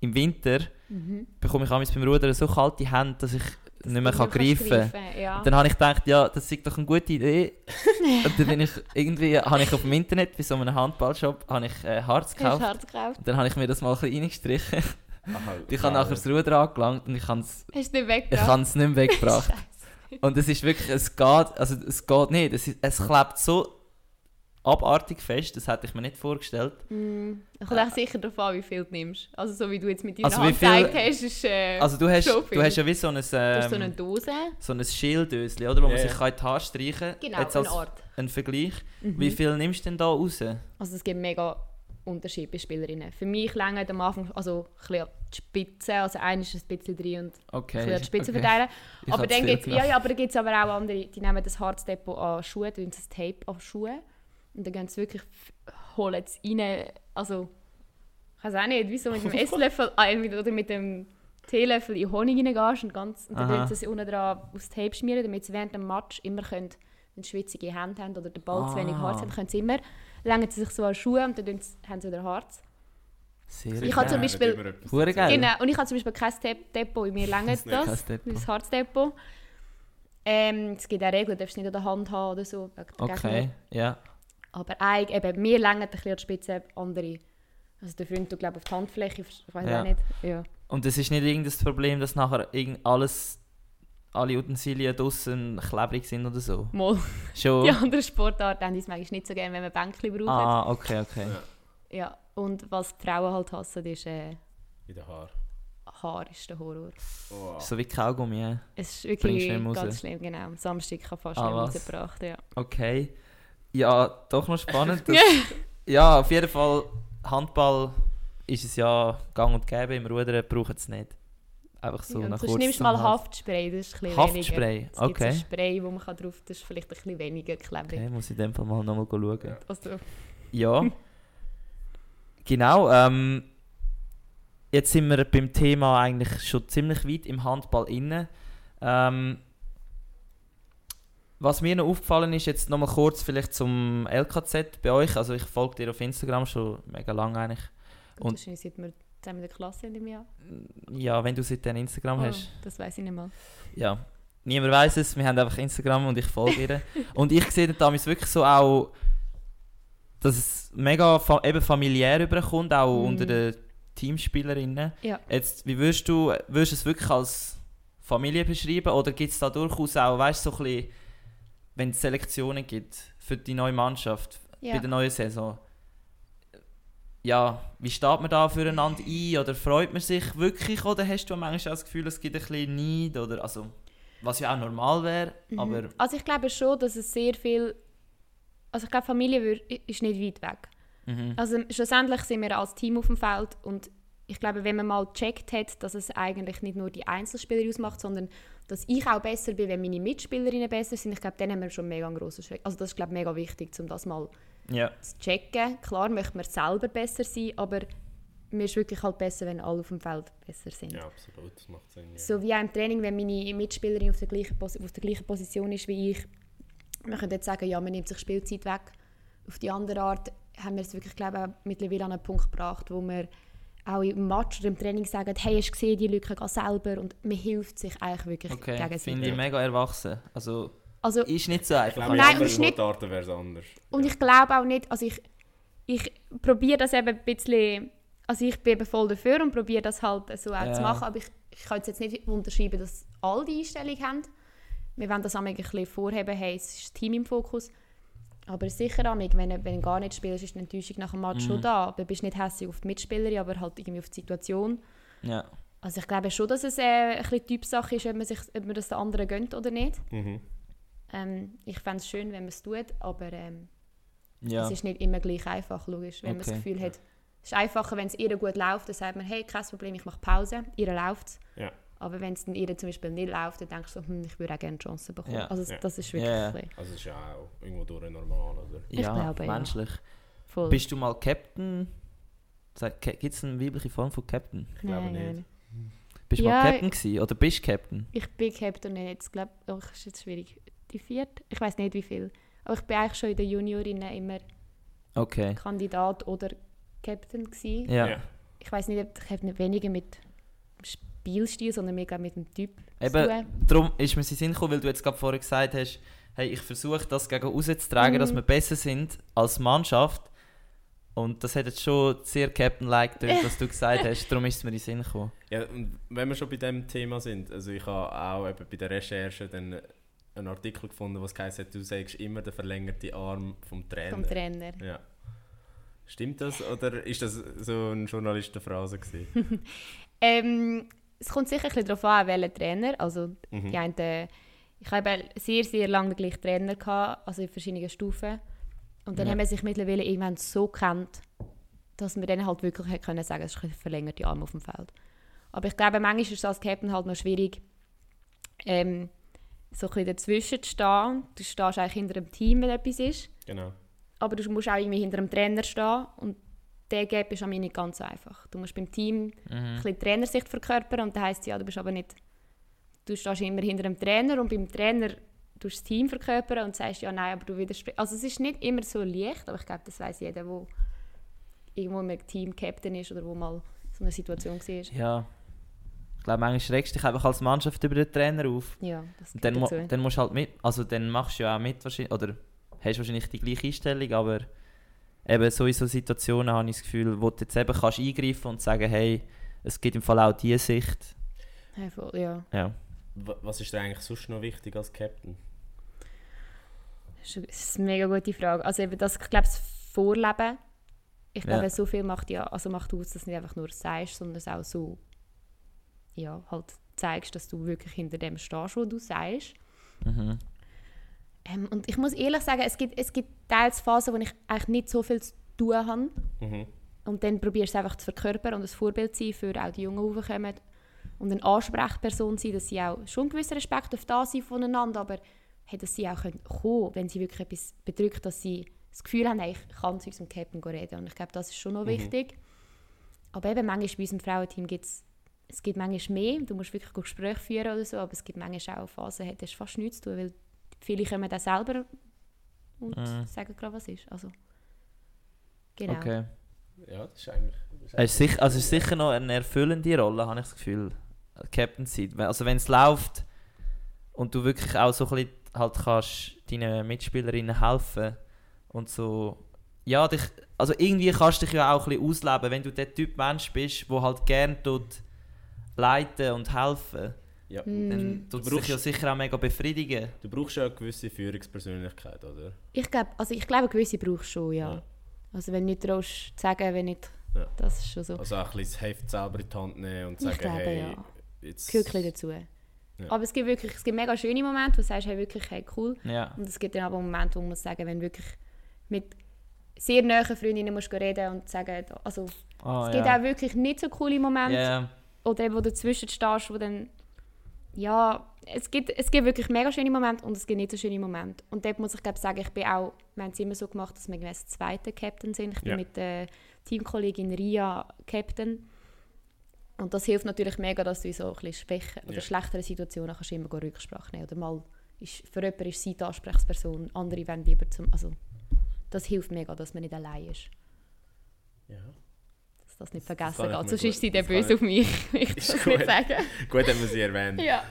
im Winter Mhm. bekomme ich beim Rudern so kalte Hände, dass ich nicht mehr kann greifen. Ja. Und dann habe ich gedacht, ja, das ist doch eine gute Idee. und dann bin ich irgendwie, habe ich auf dem Internet bei so einem Handballshop habe ich äh, Harz gekauft. Harz gekauft? Und dann habe ich mir das mal ein bisschen reingestrichen. Aha, Ich habe nachher das Ruder angelangt und ich habe es nicht mehr weggebracht. und es ist wirklich, es geht, also es geht nicht. Es, es klebt so abartig fest, das hätte ich mir nicht vorgestellt. Mm, kommt auch sicher darauf an, wie viel du nimmst. Also so wie du jetzt mit deiner Also wie Hand viel- gezeigt hast, ist äh, Also du hast, schon viel. du hast ja wie so ein, hast so eine ähm, Dose. so ein Schildöschen, oder? Wo man Ja, sich in die Haare streichen kann. Genau, Jetzt als Art. ein Vergleich. Mhm. Wie viel nimmst du denn da raus? Also es gibt mega Unterschiede bei Spielerinnen. Für mich länger am Anfang also ein die Spitze, also einer ist ein bisschen drin und Okay. die Spitze okay. verteilen. Ich aber dann viel gibt's, ja, ja, aber gibt es aber auch andere, die nehmen das Harzdepot an Schuhe, tun das Tape an Schuhe und dann gehen sie wirklich, holen es rein, also Ich weiß auch nicht, wieso mit dem Esslöffel äh, mit- oder mit dem Teelöffel in Honig reingehst und, ganz, und dann tun sie es unten dran aufs Tape schmieren, damit sie während dem Match immer können, wenn schwitzige Hände haben oder der Ball zu wenig Ah. Harz hat, können sie immer, längen sie sich so an Schuhe und dann haben sie wieder Harz. Sehr Ich habe zum Beispiel-. Genau, und ich habe zum Beispiel kein Dep- Depot, in mir. Kein das, das Harzdepot. Ähm, es gibt auch Regeln, du darfst es nicht an der Hand haben oder so. Okay, ja. Aber eigentlich, eben, mir längen ein bisschen an die Spitze andere. Also der Freund, du glaube auf die Handfläche, ich weiß Ja. auch nicht. Ja. Und es ist nicht irgendein Problem, dass nachher irgend alles, alle Utensilien draussen klebrig sind oder so. Mal, Schon? die anderen Sportarten haben es manchmal nicht so gerne, wenn man Bänkchen braucht. Ah, okay, okay. Ja. Ja. Und was die Frauen halt hassen, ist äh, In den Haaren. Haar ist der Horror. Oh. So wie Kaugummi, ja. Es ist wirklich nicht raus? ganz schlimm, genau. Am Samstag ich fast Ah, nicht was? rausgebracht, ja. Okay. Ja, doch noch spannend. dass- ja, auf jeden Fall, Handball ist es ja gang und gäbe, im Rudern braucht es nicht. Einfach so ja, nach sonst nimmst mal Haftspray, das ist ein bisschen weniger. Haftspray, Es so ein okay. Spray, wo man kann drauf, das ist vielleicht ein bisschen weniger klebrig. Okay, muss ich in dem Fall mal nochmal schauen. Ja. Also, Ja. genau. Ähm, jetzt sind wir beim Thema eigentlich schon ziemlich weit im Handball inne. Ähm, was mir noch aufgefallen ist, jetzt nochmal kurz vielleicht zum LKZ bei euch. Also ich folge dir auf Instagram schon mega lange eigentlich. Und- wahrscheinlich seit wir zusammen in der Klasse sind im Jahr. Ja, wenn du seitdem Instagram Oh, hast. das weiß ich nicht mal. Ja. Niemand weiß es, wir haben einfach Instagram und ich folge ihr. und ich sehe damals wirklich so auch, dass es mega fa eben familiär überkommt, auch Mhm. unter den Teamspielerinnen. Ja. Jetzt, wie würdest du, würdest du es wirklich als Familie beschreiben oder gibt es da durchaus auch, weißt du, so ein bisschen, wenn es Selektionen gibt für die neue Mannschaft bei Ja. der neuen Saison? Ja, wie steht man da füreinander ein oder freut man sich wirklich oder hast du manchmal auch das Gefühl, es gibt ein bisschen Neid oder also was ja auch normal wäre, Mhm. aber Also ich glaube schon, dass es sehr viel... Also ich glaube, Familie ist nicht weit weg. mhm. Also schlussendlich sind wir als Team auf dem Feld und ich glaube, wenn man mal gecheckt hat, dass es eigentlich nicht nur die Einzelspieler ausmacht, sondern dass ich auch besser bin, wenn meine Mitspielerinnen besser sind, ich glaube, dann haben wir schon mega einen grossen Schritt. Also das ist, glaube ich, mega wichtig, um das mal ja, zu checken. Klar möchte man selber besser sein, aber mir ist wirklich halt besser, wenn alle auf dem Feld besser sind. Ja, absolut, das macht Sinn. Ja. So wie auch im Training, wenn meine Mitspielerin auf der gleichen, Pos auf der gleichen Position ist wie ich, man könnte jetzt sagen, ja, man nimmt sich Spielzeit weg. Auf die andere Art haben wir es wirklich, glaube ich, auch mittlerweile an einen Punkt gebracht, wo wir auch im Match oder im Training sagen, hey, hast du gesehen, die Lücke geh selber und man hilft sich eigentlich wirklich okay, gegenseitig. finde ich mega erwachsen. Also Also, ist nicht so Ich einfach. glaube, in Nein, nicht- Sportarten wäre es anders. Und ich glaube auch nicht, also ich, ich probiere das eben ein bisschen, also ich bin eben voll dafür und probiere das halt so auch Ja. zu machen, aber ich, ich kann jetzt nicht unterschreiben, dass alle die Einstellung haben. Wir wollen das einmal ein bisschen vorheben, hey, es ist das Team im Fokus. Aber sicher, amig, wenn, du- wenn du gar nicht spielst, ist die Enttäuschung nach dem Match Mhm. schon da. Du bist nicht hässlich auf die Mitspielerin, aber halt irgendwie auf die Situation. Ja, Also ich glaube schon, dass es äh, ein bisschen Typsache ist, ob man, sich, ob man das den anderen gönnt oder nicht. Mhm. Ähm, ich fände es schön, wenn man es tut, aber ähm, ja. es ist nicht immer gleich einfach, logisch. Wenn man das Okay. Gefühl hat, es ist einfacher, wenn es ihr gut läuft, dann sagt man, hey, kein Problem, ich mache Pause, ihr läuft es. Ja. Aber wenn es ihr zum Beispiel nicht läuft, dann denkst du so, hm, ich würde auch gerne Chance bekommen. Ja. Also Ja. das ist wirklich Ja. Also es ist ja auch irgendwo durch normal, oder? Ich ja, glaube, ja. menschlich. voll. Bist du mal Captain? Gibt es eine weibliche Form von Captain? Ich glaube Nein, nicht. nein. Bist du Ja, mal Captain gewesen? Oder bist du Captain? Ich bin Captain jetzt glaube oh, ist jetzt schwierig. Die vierte? Ich weiß nicht wie viel. Aber ich bin eigentlich schon in den Juniorinnen immer Okay. Kandidat oder Captain gewesen. Ja. Ja. Ich weiß nicht, ob ich habe nicht weniger mit dem Spielstil, sondern mehr mit dem Typ zu Eben, tun. darum ist mir in Sinn gekommen, weil du jetzt gerade vorher gesagt hast, hey, ich versuche das gegen rauszutragen, Mhm. dass wir besser sind als Mannschaft. Und das hat jetzt schon sehr Captain-like getönt, was du gesagt hast. Darum ist es mir in den Sinn gekommen. Ja, und wenn wir schon bei dem Thema sind, also ich habe auch eben bei der Recherche dann einen Artikel gefunden, was heisst, du sagst immer der verlängerte Arm vom Trainer. Vom Trainer. Ja. Stimmt das oder ist das so eine Journalistenphrase gewesen? Ähm, es kommt sicher ein bisschen darauf an, welcher Trainer. Also, Mhm. die einen, ich habe sehr, sehr lange den gleichen Trainer, gehabt, also in verschiedenen Stufen. Und dann Ja. haben wir sich mittlerweile irgendwann so kennt, dass wir dann halt wirklich können sagen, es ist verlängerte Arm auf dem Feld. Aber ich glaube, manchmal ist es als Captain halt noch schwierig, ähm, so ein bisschen dazwischen zu stehen. Du stehst eigentlich hinter dem Team, wenn etwas ist. Genau. aber du musst auch irgendwie hinter dem Trainer stehen und der Gap ist an mir nicht ganz so einfach. Du musst beim Team Mhm. ein bisschen Trainersicht verkörpern und das heisst ja, du bist aber nicht, du stehst immer hinter dem Trainer und beim Trainer tust du das Team verkörpern und sagst ja nein, aber du widersprichst. Also es ist nicht immer so leicht, aber ich glaube, das weiß jeder, der irgendwo im Team Captain ist oder wo mal so eine Situation war. Ja. Ich glaube, manchmal regst du dich einfach als Mannschaft über den Trainer auf. Ja, das Und dann, mu dazu. dann musst du halt mit, also dann machst du ja auch mit wahrscheinlich, oder hast wahrscheinlich die gleiche Einstellung, aber eben so in so Situationen habe ich das Gefühl, wo du jetzt eben kannst eingreifen und sagen, hey, es gibt im Fall auch diese Sicht. Ja, voll, ja. Ja. Wa- Was ist dir eigentlich sonst noch wichtig als Captain? Das ist- das ist eine mega gute Frage. Also eben das, ich glaube, das Vorleben, ich glaube, Ja. so viel macht ja, also macht aus, dass du nicht einfach nur sagst, sondern es auch so, ja, halt zeigst, dass du wirklich hinter dem stehst, was du sagst. Mhm. Ähm, und ich muss ehrlich sagen, es gibt, es gibt teils Phasen, wo ich eigentlich nicht so viel zu tun habe. Mhm. Und dann probierst du es einfach zu verkörpern und ein Vorbild zu sein für auch die Jungen, die raufkommen. Und eine Ansprechperson sein, dass sie auch schon einen gewissen Respekt auf das sind voneinander, aber hey, dass sie auch können kommen wenn sie wirklich etwas bedrückt, dass sie das Gefühl haben, hey, ich kann zu unserem Captain reden. Und ich glaube, das ist schon noch Mhm. wichtig. Aber eben, manchmal bei unserem Frauenteam gibt es es gibt manchmal mehr, du musst wirklich Gespräche führen oder so, aber es gibt manchmal auch Phasen, hey, das hast fast nichts zu tun, weil viele kommen dann selber und Mhm. sagen gerade, was ist. Also, genau. Okay. Ja, das ist eigentlich... Das ist Es ist sicher, also es ist sicher noch eine erfüllende Rolle, habe ich das Gefühl. Captain zu sein. Wenn- Also wenn es läuft und du wirklich auch so ein bisschen halt kannst deinen Mitspielerinnen helfen und so... Ja, dich, also irgendwie kannst du dich ja auch ein bisschen ausleben, wenn du der Typ Mensch bist, der halt gerne tut leiten und helfen. ja. Mm. Dann tut es dich ja sicher auch mega befriedigen. Du brauchst ja eine gewisse Führungspersönlichkeit, oder? Ich glaube, also ich glaube, gewisse brauchst du schon, ja. Ja. Also wenn du nicht traust, zu sagen, wenn nicht, Ja. das ist schon so. Also auch ein bisschen das Heft selber in die Hand nehmen und Ich sagen, glaube, hey, ja. jetzt... Gehört dazu. Aber es gibt wirklich, es gibt mega schöne Momente, wo du sagst, hey, wirklich, hey, cool. Ja. Und es gibt dann aber Momente, wo man muss sagen, wenn du wirklich mit sehr nahen Freundinnen musst reden und sagen, also Ah, es gibt ja. auch wirklich nicht so coole Momente, Ja, oder eben, wo du dazwischen stehst, wo dann, ja, es gibt, es gibt wirklich mega schöne Momente und es gibt nicht so schöne Momente. Und dort muss ich glaube sagen, ich bin auch, wir haben es immer so gemacht, dass wir gemäß zweite Captain sind. Ich bin Ja. mit der Teamkollegin Ria Captain. Und das hilft natürlich mega, dass du in so ein bisschen schwächen oder Ja. schlechteren Situationen kannst du immer Rücksprache nehmen. Oder mal, ist, für jemanden ist sie die Ansprechperson, andere wollen lieber zum, also das hilft mega, dass man nicht allein ist. Ja. Das nicht vergessen ich geht. Sonst ist sie dann böse ich- auf mich. Ich will Ist das gut. nicht sagen. Gut, haben wir sie erwähnt. Ja.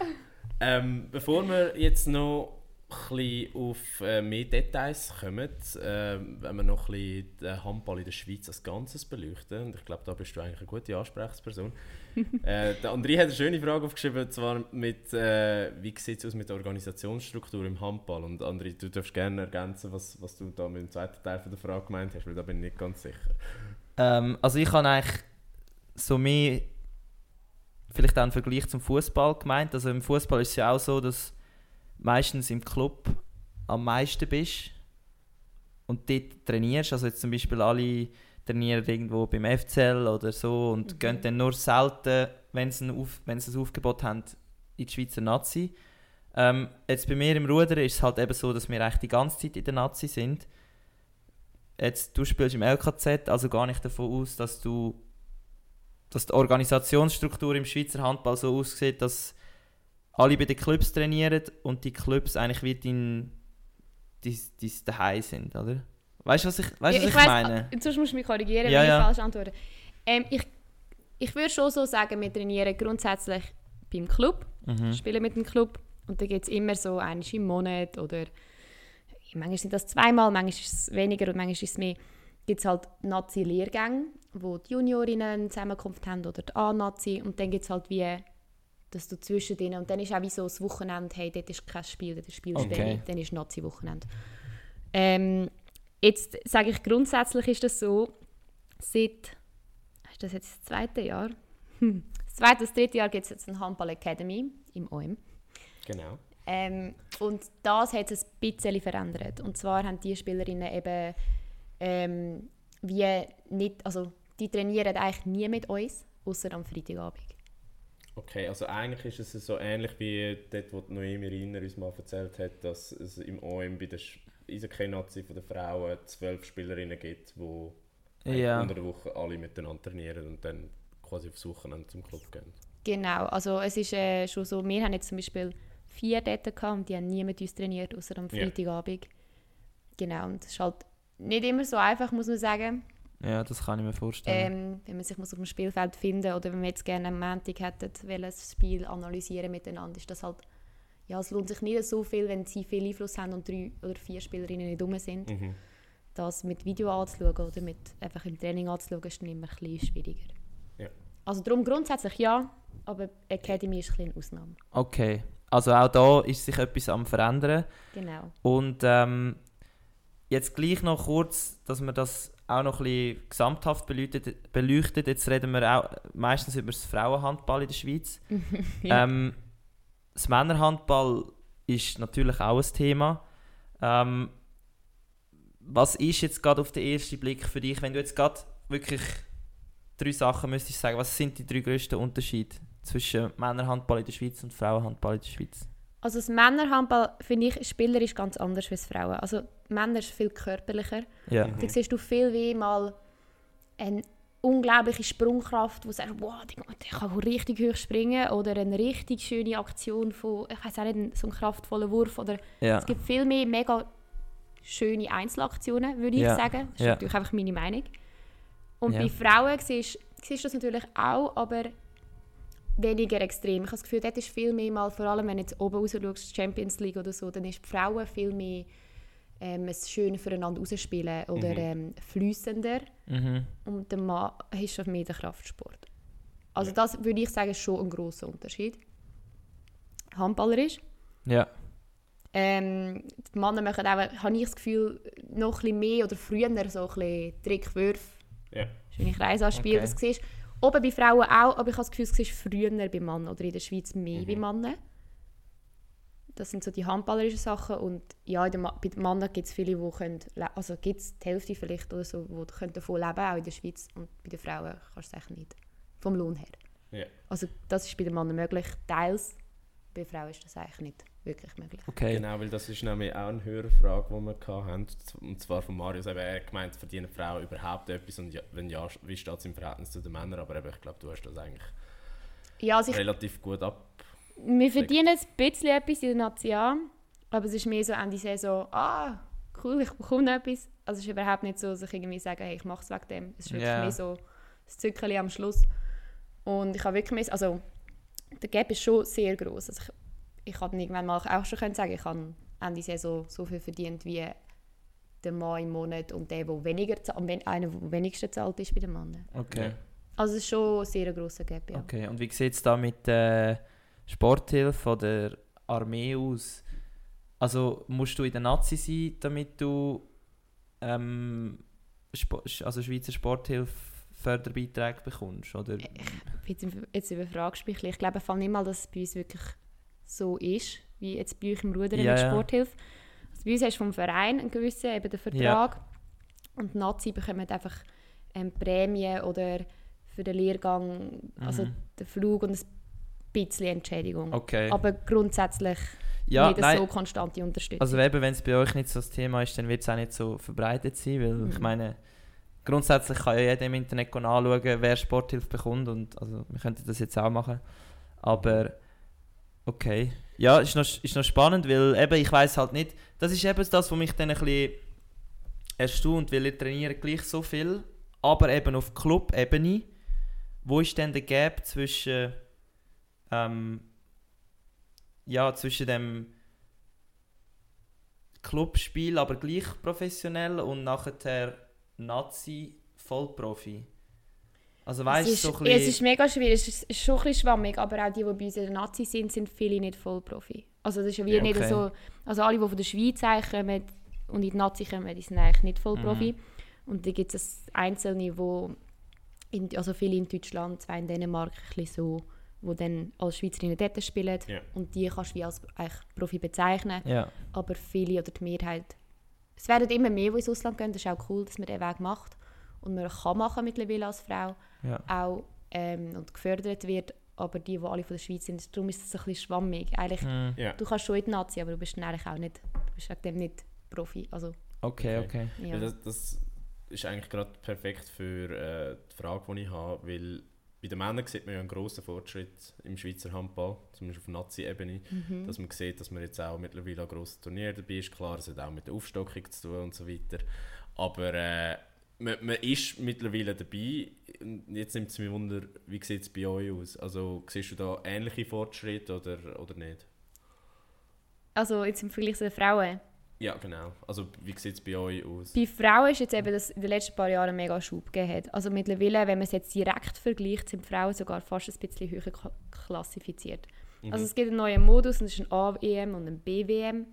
Ähm, bevor wir jetzt noch ein bisschen auf äh, mehr Details kommen, ähm, wenn wir noch ein bisschen den Handball in der Schweiz als Ganzes beleuchten, und ich glaube, da bist du eigentlich eine gute Ansprechperson. äh, der André hat eine schöne Frage aufgeschrieben, zwar mit, äh, wie sieht es aus mit der Organisationsstruktur im Handball? Und André, du darfst gerne ergänzen, was, was du da mit dem zweiten Teil von der Frage gemeint hast, weil da bin ich nicht ganz sicher. Ähm, also ich habe eigentlich so mehr vielleicht auch einen Vergleich zum Fußball gemeint. Also im Fußball ist es ja auch so, dass meistens im Club am meisten bist und dort trainierst. Also jetzt zum Beispiel alle trainieren irgendwo beim FCL oder so und Mhm. gehen dann nur selten, wenn sie ein, Auf wenn sie ein Aufgebot haben, in die Schweizer Nazi. Ähm, jetzt bei mir im Ruder ist es halt eben so, dass wir eigentlich die ganze Zeit in der Nazi sind. Jetzt, du spielst im LKZ, also gar nicht davon aus, dass du dass die Organisationsstruktur im Schweizer Handball so aussieht, dass alle bei den Clubs trainieren und die Clubs eigentlich wie dein, dein, dein Daheim sind, oder? Weißt du, was ich, weißt, Ja, was ich, weiss, meine? äh, Sonst musst du mich korrigieren, Ja, wenn ja. ich falsch antworte. Ähm, ich, ich würde schon so sagen, wir trainieren grundsätzlich beim Club, Mhm. spielen mit dem Club. Und da gibt es immer so einmal im Monat oder manchmal sind das zweimal, manchmal ist es weniger und manchmal ist es mehr. Gibt es halt Nazi-Lehrgänge, wo die Juniorinnen eine Zusammenkunft haben oder die A-Nazi. Und dann gibt es halt wie, dass du zwischen denen, und dann ist auch wie so das Wochenende, hey, dort ist kein Spiel, dort ist Spielstelle, Okay. dann ist Nazi-Wochenende. Ähm, jetzt sage ich grundsätzlich ist das so, seit, ist das jetzt das zweite Jahr? Hm. Das zweite, das dritte Jahr gibt es jetzt eine Handball Academy im OM. Genau. Ähm, und das hat es ein bisschen verändert. Und zwar haben die Spielerinnen eben ähm, wie nicht, also die trainieren eigentlich nie mit uns, außer am Freitagabend. Okay, also eigentlich ist es so ähnlich wie dort, wo Noemi Riner uns mal erzählt hat, dass es im OM bei der Eishockey-Nazi von den Frauen zwölf Spielerinnen gibt, die Ja. unter der Woche alle miteinander trainieren und dann quasi aufs Wochenende zum Club gehen. Genau, also es ist äh, schon so, wir haben jetzt zum Beispiel vier dort gehabt und die haben nie mit uns trainiert, außer am. Freitagabend. Genau, und das ist halt nicht immer so einfach, muss man sagen. ja, das kann ich mir vorstellen. Ähm, wenn man sich muss auf dem Spielfeld finden oder wenn wir jetzt gerne am Montag hätten, welches Spiel analysieren miteinander, ist das halt, ja, es lohnt sich nicht so viel, wenn sie viel Einfluss haben und drei oder vier Spielerinnen nicht dumm sind. Mhm. Das mit Video anzuschauen oder mit einfach im Training anzuschauen, ist dann immer ein bisschen schwieriger. Ja. Also darum grundsätzlich ja, aber Academy ist ein bisschen eine Ausnahme. Okay, also auch da ist sich etwas am verändern. Genau. Und ähm, jetzt gleich noch kurz, dass wir das auch noch ein bisschen gesamthaft beleuchtet. beleuchtet. Jetzt reden wir auch meistens über das Frauenhandball in der Schweiz. Ja. ähm, das Männerhandball ist natürlich auch ein Thema. Ähm, was ist jetzt gerade auf den ersten Blick für dich, wenn du jetzt gerade wirklich drei Sachen müsstest sagen, was sind die drei grössten Unterschiede zwischen Männerhandball in der Schweiz und Frauenhandball in der Schweiz? Also das Männerhandball, finde ich, spielerisch ganz anders als Frauen. Also Männer ist viel körperlicher. Ja. Da siehst du viel wie mal eine unglaubliche Sprungkraft, wo du sagst, wow, die, die kann richtig hoch springen. Oder eine richtig schöne Aktion von, ich weiß auch nicht, so einen kraftvollen Wurf. Oder Ja. es gibt viel mehr mega schöne Einzelaktionen, würde ich Ja. sagen. Das ist Ja. natürlich einfach meine Meinung. Und Ja. bei Frauen siehst siehst du das natürlich auch, aber weniger extrem. Ich habe das Gefühl, dort ist viel mehr mal, vor allem wenn du jetzt oben raus schaust, Champions League oder so, dann ist die Frauen viel mehr ähm, es schön füreinander rausspielen oder Mhm. ähm, fließender. Mhm. Und der Mann ist schon mehr der Kraftsport. Also das würde ich sagen, ist schon ein grosser Unterschied. Handballerisch. Ja. Ähm, die Männer machen auch, habe ich das Gefühl, noch ein bisschen mehr oder früher so ein bisschen Trickwürfe, Ja. schöne Kreisanspiele. Okay. Das siehst oben bei Frauen auch, aber ich habe das Gefühl, siehst du früher bei Männern oder in der Schweiz mehr Mhm. bei Männern. Das sind so die handballerischen Sachen und ja, in der Ma bei den Männern gibt es viele, die können, also gibt es die Hälfte vielleicht oder so, die können davon leben, auch in der Schweiz und bei den Frauen kannst du es eigentlich nicht, vom Lohn her. Ja. Also das ist bei den Männern möglich, teils, bei Frauen ist das eigentlich nicht wirklich möglich. Okay. Genau, weil das ist nämlich auch eine höhere Frage, die wir hatten. Und zwar von Marius. Eben, er hat gemeint, verdienen Frauen überhaupt etwas? Und ja, wenn ja, wie steht es im Verhältnis zu den Männern? Aber eben, ich glaube, du hast das eigentlich Ja, also ich relativ gut ab. Wir verdienen ein bisschen etwas in der Nation, aber es ist mehr so Ende Saison, ah, cool, ich bekomme etwas. Also es ist überhaupt nicht so, dass ich irgendwie sage, hey, ich mache es wegen dem. Es ist wirklich Ja. mehr so das Zückerchen am Schluss. Und ich habe wirklich mehr, also der Gap ist schon sehr groß. Also ich, ich habe irgendwann mal auch schon können sagen, ich habe Ende Saison so viel verdient wie der Mann im Monat und der, der weniger, za- am wen- einer, der wenigsten zahlt ist bei den Männern. Okay. Also es ist schon ein sehr grosser Gap, ja. okay. Und wie sieht es da mit der Sporthilfe oder Armee aus? Also musst du in der Nazi sein, damit du ähm, also Schweizer Sporthilfe Förderbeiträge bekommst? Oder? jetzt, jetzt überfragst du mich. ein bisschen. Ich glaube nicht mal, dass es bei uns wirklich so ist, wie jetzt bei euch im Rudern Ja, mit ja. Sporthilfe. Also bei uns hast du vom Verein einen gewissen eben den Vertrag und die Nazi bekommen einfach ähm, Prämien oder für den Lehrgang, also Mhm. den Flug und ein bisschen Entschädigung. Okay. Aber grundsätzlich ja, nicht nein, so konstante Unterstützung. Also eben, wenn es bei euch nicht so das Thema ist, dann wird es auch nicht so verbreitet sein, weil ich Mhm. meine, grundsätzlich kann ja jeder im Internet anschauen, wer Sporthilfe bekommt und also wir könnten das jetzt auch machen, aber okay. Ja, ist noch, ist noch spannend, weil eben, ich weiß halt nicht, das ist eben das, was mich dann ein bisschen erstaunt, weil ihr trainiert gleich so viel, aber eben auf Club-Ebene, wo ist denn der Gap zwischen ähm, ja, zwischen dem Clubspiel, aber gleich professionell und nachher Nazi Vollprofi. Also weißt es, ist, so ein es bisschen... ist mega schwierig, es ist, schon ein bisschen schwammig, aber auch die, die bei uns in der Nazi sind, sind viele nicht Vollprofi. Also das ist ja wie Ja, nicht okay. so, also alle, die von der Schweiz kommen und in die Nazi kommen, die sind eigentlich nicht Vollprofi. Mhm. Und da gibt es einzelne, wo in, also viele in Deutschland, zwei in Dänemark, ein bisschen so, wo dann als Schweizerinnen dort spielen Ja. und die kannst du wie als eigentlich Profi bezeichnen, Ja, aber viele oder die Mehrheit, es werden immer mehr, die ins Ausland gehen, das ist auch cool, dass man diesen Weg macht und man kann machen mittlerweile als Frau ja. auch ähm, und gefördert wird, aber die, die alle von der Schweiz sind, darum ist es ein bisschen schwammig. Eigentlich, Hm, Ja. du kannst schon in die Nazi, aber du bist eigentlich auch nicht, du bist wegen dem nicht Profi. Also, Okay, Okay. okay. ja. Weil Das, das ist eigentlich gerade perfekt für äh, die Frage, die ich habe, weil bei den Männern sieht man ja einen grossen Fortschritt im Schweizer Handball, zumindest auf Nazi-Ebene, Mhm. dass man sieht, dass man jetzt auch mittlerweile an grossen Turnieren dabei ist. Klar, es hat auch mit der Aufstockung zu tun und so weiter. Aber äh, man, man ist mittlerweile dabei. Jetzt nimmt es mich wunder, wie sieht es bei euch aus? Also siehst du da ähnliche Fortschritte oder, oder nicht? Also jetzt im Vergleich zu den Frauen. Ja, genau. Also wie sieht es bei euch aus? Bei Frauen ist jetzt eben, dass in den letzten paar Jahren einen mega Schub gegeben hat. Also mittlerweile, wenn man es jetzt direkt vergleicht, sind Frauen sogar fast ein bisschen höher kla- klassifiziert. Mhm. Also es gibt einen neuen Modus, und das ist ein A-EM und ein B-WM.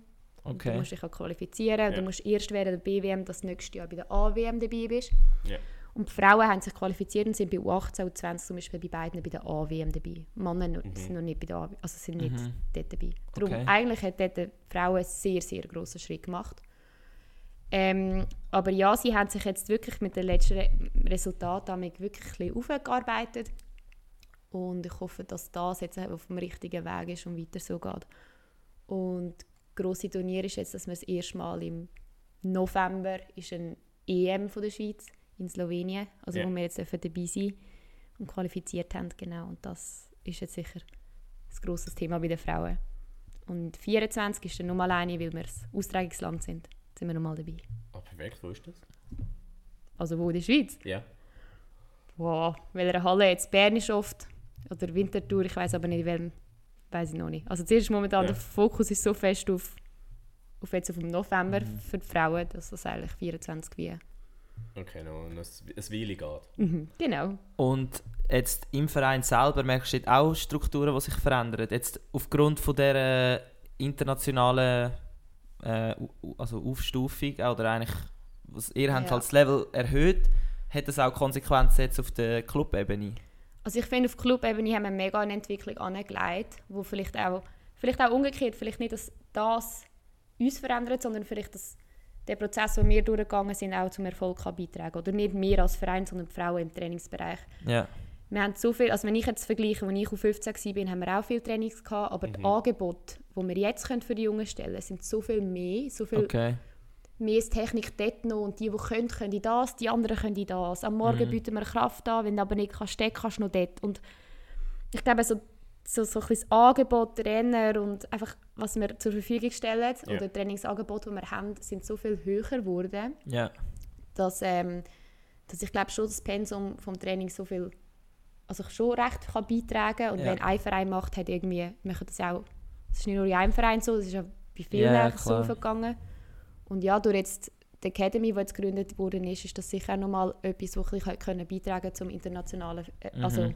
Und Du Okay. musst dich auch qualifizieren. Ja. Du musst erst während der B-WM das nächste Jahr bei der A-WM dabei bist. Ja. Und die Frauen haben sich qualifiziert und sind bei U18 und U20 zum Beispiel bei beiden bei der A-WM dabei. Männer Mhm. sind noch nicht bei der A also sind nicht Mhm. dort dabei. Darum, Okay. eigentlich hat dort die Frauen einen sehr, sehr grossen Schritt gemacht. Ähm, aber ja, sie haben sich jetzt wirklich mit den letzten Re Resultaten wirklich aufgearbeitet. Und ich hoffe, dass das jetzt auf dem richtigen Weg ist und weiter so geht. Und grosse Turnier ist jetzt, dass wir das erste Mal im November ist ein EM von der Schweiz in Slowenien, also Ja. wo wir jetzt dabei sein und qualifiziert haben, genau. Und das ist jetzt sicher ein grosses Thema bei den Frauen. Und 24 ist dann nochmal eine, weil wir das Austragungsland sind. Sind wir nochmal dabei. Ah, perfekt, wo ist das? Also wo in der Schweiz? Ja. Wow, welcher Halle jetzt? Bern ist oft. Oder Winterthur, ich weiß aber nicht, welchem. Weiß ich noch nicht. Also zuerst momentan, Ja. der Fokus ist so fest auf, auf jetzt auf dem November Mhm. für die Frauen, dass das eigentlich 24 wie. Okay, noch ein, ein Weile geht. Mhm. Genau. Und jetzt im Verein selber merkst du auch Strukturen, die sich verändern. Jetzt aufgrund von dieser internationalen äh, also Aufstufung oder eigentlich, was ihr habt Ja. halt das Level erhöht, hat das auch Konsequenzen jetzt auf der Clubebene? Also ich finde, auf Clubebene haben wir mega eine Entwicklung angelegt, wo vielleicht auch, vielleicht auch umgekehrt, vielleicht nicht, dass das uns verändert, sondern vielleicht, dass der Prozess, den wir durchgegangen sind, auch zum Erfolg kann beitragen Oder nicht wir als Verein, sondern die Frauen im Trainingsbereich. Ja. Wir haben so viel, also wenn ich jetzt vergleiche, als ich auf 15 war, haben wir auch viel Trainings gehabt, aber die Angebote, die wir jetzt können für die Jungen stellen sind so viel mehr, so viel Okay. Mehr Technik dort noch und die, die können, können das, die anderen können das. Am Morgen Mhm. bieten wir Kraft an, wenn du aber nicht kannst, stecken kannst du noch dort. Und ich glaube, so, so, so ein das Angebot, Trainer und einfach, was wir zur Verfügung stellen Ja. oder Trainingsangebote, die wir haben, sind so viel höher geworden, Ja. dass, ähm, dass ich glaube schon das Pensum vom Training so viel also schon recht kann beitragen und Ja. wenn ein Verein macht, hat irgendwie, machen das auch, es ist nicht nur in einem Verein so, es ist ja bei vielen so klar. Und ja, durch jetzt die Academy, die jetzt gegründet worden ist, ist das sicher auch nochmal etwas, was ein bisschen können beitragen zum internationalen äh, also Mhm.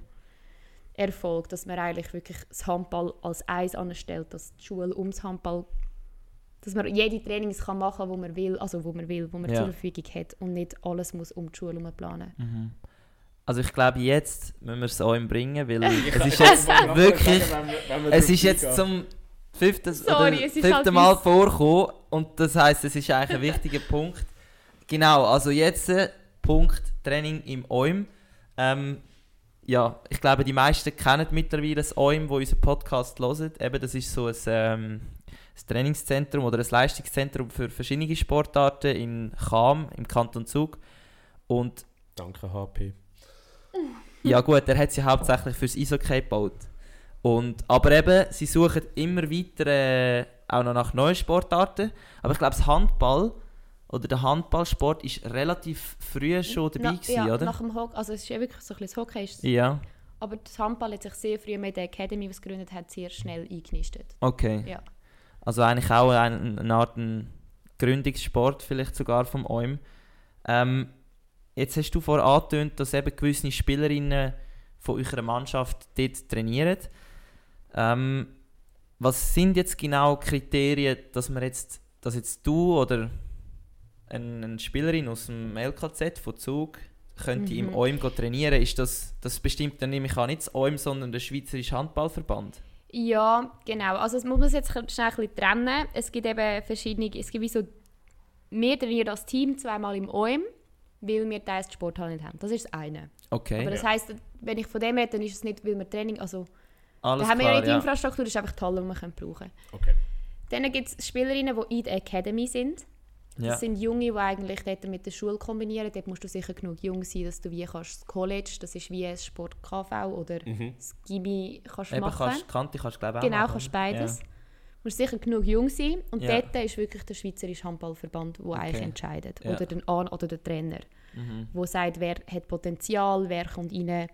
Erfolg, dass man eigentlich wirklich das Handball als eins anstellt, dass die Schule ums Handball dass man jede Trainings kann machen, wo man will, also wo man will, wo man Ja. zur Verfügung hat und nicht alles muss um die Schule herum planen. Mhm. Also ich glaube, jetzt müssen wir es euch bringen, weil Ich- es ich ist jetzt wirklich... sagen, wenn wir- wenn wir Es ist jetzt zum fünften, Sorry, oder es ist fünften halt Mal vorgekommen und das heißt, es ist eigentlich ein wichtiger Punkt. Genau, also jetzt äh, Punkt Training im OIM. Ähm, ja, ich glaube, die meisten kennen mittlerweile das OIM, wo unseren Podcast hören. Eben, das ist so ein, ähm, ein Trainingszentrum oder ein Leistungszentrum für verschiedene Sportarten in Cham, im Kanton Zug. Und Danke, HP. ja gut, er hat sie hauptsächlich fürs Eishockey gebaut. Und, aber eben, sie suchen immer weiter äh, auch noch nach neuen Sportarten. Aber ich glaube, das Handball oder der Handballsport ist relativ früh schon dabei Na- gewesen, ja, oder? nach dem Hockey, also es ist ja wirklich so ein bisschen das Hockey, Ja, aber das Handball hat sich sehr früh mit der Academy, die es gegründet hat, sehr schnell eingenistet. okay. Ja. Also eigentlich auch ein, eine Art ein Gründungssport vielleicht sogar vom OIM. Ähm, jetzt hast du vorher angetönt, dass eben gewisse Spielerinnen von eurer Mannschaft dort trainieren. Ähm, was sind jetzt genau Kriterien, dass man jetzt, dass jetzt du oder eine, eine Spielerin aus dem LKZ von Zug könnte im Mhm. OIM go trainieren? Ist das, das bestimmt dann nämlich auch nicht das OIM, sondern der Schweizerische Handballverband? Ja, genau. Also es muss man jetzt schnell ein bisschen trennen. Es gibt eben verschiedene, es gibt wie so, wir trainieren als Team zweimal im OM, weil wir teils Sporthalle nicht haben. Das ist das eine. Okay, Aber das Ja. heisst, wenn ich von dem rede, dann ist es nicht, weil wir Training, also alles da haben wir klar, ja nicht die. Infrastruktur, das ist einfach die Halle, die wir können brauchen Okay. Dann gibt es Spielerinnen, die in der Academy sind. Das Ja. sind Junge, die eigentlich dort mit der Schule kombinieren. Dort musst du sicher genug jung sein, dass du wie kannst das College, das ist wie ein Sport KV oder Mhm. das Gimmi kannst Eben machen. kannst, Kante kannst du glaube auch genau, machen. kannst beides. Ja. Du musst sicher genug jung sein. Und Ja. dort ist wirklich der Schweizerische Handballverband, der eigentlich entscheidet. Ja. Oder, der An oder der Trainer, Mhm. der sagt, wer hat Potenzial, wer kommt rein.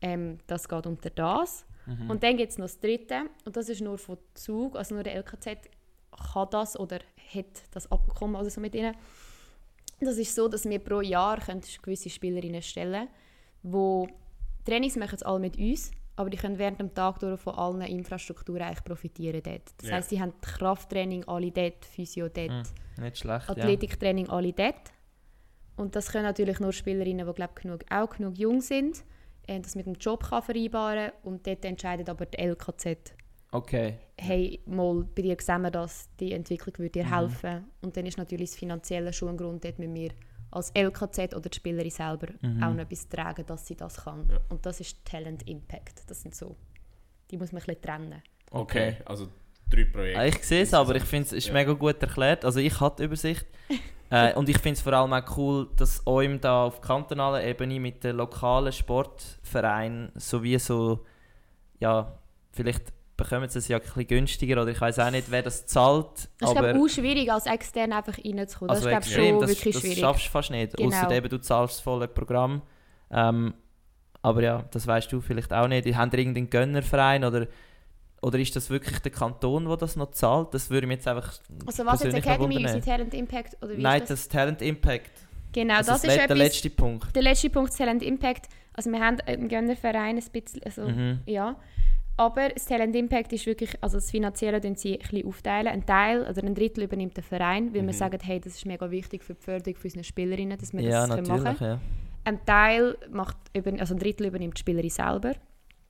Ähm, das geht unter das. Mhm. Und dann gibt es noch das dritte. Und das ist nur von Zug. Also nur der LKZ kann das oder hat das Abkommen also so mit ihnen. Das ist so, dass wir pro Jahr gewisse Spielerinnen stellen wo Trainings machen alle mit uns, aber die können während dem Tag durch von allen Infrastrukturen eigentlich profitieren dort. Das Ja. heisst, sie haben Krafttraining alle dort, Physio dort, Mhm. Nicht schlecht, Athletiktraining alle dort. Und das können natürlich nur Spielerinnen, die glaub, genug, auch genug jung sind, das mit dem Job kann vereinbaren Und dort entscheidet aber der LKZ. Okay. hey, mal, bei dir sehen wir das, die Entwicklung würde Mhm. dir helfen. Und dann ist natürlich das Finanzielle schon ein Grund, dort müssen wir als LKZ oder die Spielerin selber Mhm. auch noch etwas tragen, dass sie das kann. Ja. Und das ist Talent Impact. Das sind so, die muss man ein bisschen trennen. Okay. Okay. also drei Projekte. Ah, Ich sehe es, aber ich finde es ist Ja. mega gut erklärt. Also ich habe die Übersicht. äh, und ich finde es vor allem auch cool, dass euch da auf kantonaler Ebene mit den lokalen Sportvereinen sowie so, ja, vielleicht bekommen sie es ja ein bisschen günstiger oder ich weiß auch nicht, wer das zahlt. Das ist aber auch schwierig, als extern einfach reinzukommen. Das also ist glaube extrem, schon das, wirklich das schwierig. schaffst du fast nicht. Genau. Außer eben, du zahlst das volle Programm. Ähm, aber ja, das weißt du vielleicht auch nicht. Haben ihr irgendeinen Gönnerverein oder, oder ist das wirklich der Kanton, der das noch zahlt? Das würde mich jetzt einfach Also was jetzt Academy, unsere Talent Impact oder wie Nein, ist das? das Talent Impact. Genau, Also das, das ist etwas, der letzte Punkt. der letzte Punkt, Talent Impact. Also wir haben einen Gönnerverein, ein bisschen, also Mhm. ja. Aber das Talent Impact ist wirklich, also das Finanzielle tun sie ein bisschen aufteilen. Ein Teil oder ein Drittel übernimmt der Verein, weil wir Mhm. sagen, hey, das ist mega wichtig für die Förderung von unseren Spielerinnen, dass wir Ja, das machen. Ja. Ein Teil macht, also ein Drittel übernimmt die Spielerin selber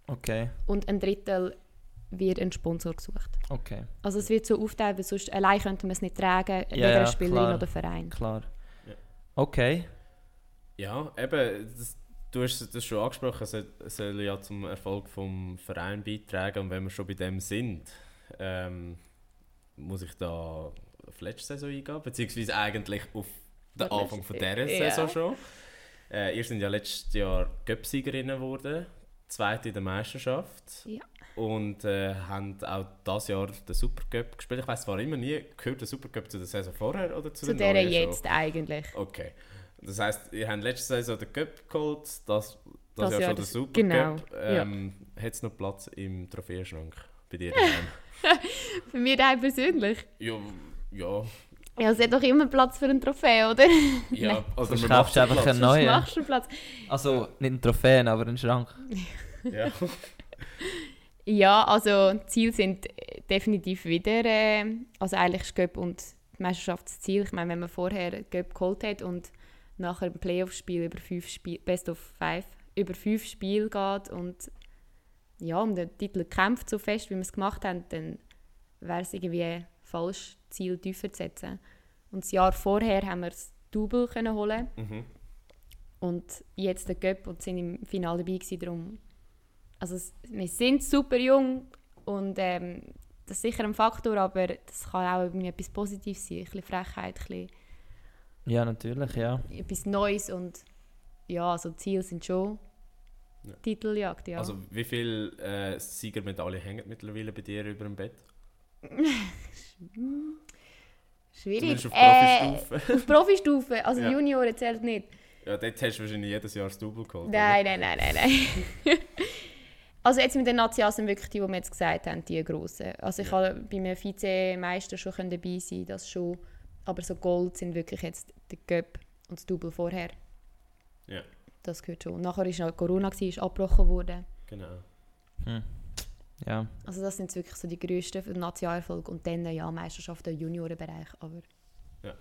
Okay, und ein Drittel wird ein Sponsor gesucht. okay, Also es wird so aufteilt, weil sonst allein könnten wir es nicht tragen, weder ja, eine Spielerin klar. oder Verein. klar. Ja. Okay, Ja, eben, das, du hast das schon angesprochen, es soll, ja zum Erfolg vom Verein beitragen und wenn wir schon bei dem sind, ähm, muss ich da auf letzte Saison eingehen, beziehungsweise eigentlich auf den Auf Anfang von dieser ja. Saison schon. Äh, ihr seid ja letztes Jahr Göpsiegerinnen geworden, zweite in der Meisterschaft. Ja. Und äh, haben auch dieses Jahr den Supercup gespielt. Ich weiß zwar immer nie, gehört der Supercup zu der Saison vorher oder zu, Zu der der neuen schon? jetzt eigentlich. Okay. Das heisst, ihr habt letzte Saison den Cup geholt, das, das, Das Jahr Jahr schon den Supercup. genau, Ähm, Hat es noch Platz im Trophäenschrank bei dir? daheim? Für mich auch persönlich. ja, ja. Ja, es hat doch immer Platz für einen Trophäe, oder? ja. Also, Sonst man kaufst du einfach Platz. einen neuen. machst du Platz. Also nicht einen Trophäen, aber einen Schrank. Ja. Ja, also die Ziele sind äh, definitiv wieder, äh, also eigentlich ist Göpp und die Meisterschaftsziel. Ich meine, wenn man vorher Göpp geholt hat und nachher im Playoff-Spiel über fünf Spiel, Best of Five über fünf Spiele geht und ja, um den Titel kämpft so fest, wie wir es gemacht haben, dann wäre es irgendwie falsch, das Ziel tiefer zu setzen. Und das Jahr vorher haben wir das Double können holen Mhm. und jetzt der Göpp und sind im Finale dabei gewesen, darum also wir sind super jung und ähm, das ist sicher ein Faktor, aber das kann auch irgendwie etwas Positives sein, ein bisschen Frechheit, ein bisschen Ja, natürlich, ja. etwas Neues und ja, also Ziele sind schon Ja. Titeljagd, ja. Also, wie viele äh, Siegermedaillen hängen mittlerweile bei dir über dem Bett? Schwierig. Zumindest auf Äh, Profistufe. auf Profistufe, also Ja. Junioren zählt nicht. ja, dort hast du wahrscheinlich jedes Jahr das Double geholt. Nein, nein, nein, nein, nein. also jetzt mit den Nationals sind wirklich die, die wir jetzt gesagt haben, die grossen. Also ich Ja. habe bei einem Vizemeister schon können dabei sein, das schon. Aber so Gold sind wirklich jetzt der Cup und das Double vorher. Ja. Das gehört schon. Nachher war noch Corona, gewesen, ist abgebrochen worden. Genau. Hm. Ja, Also das sind wirklich so die grössten für den Nationalerfolg. Und dann ja Meisterschaften im Juniorenbereich. Aber Ja.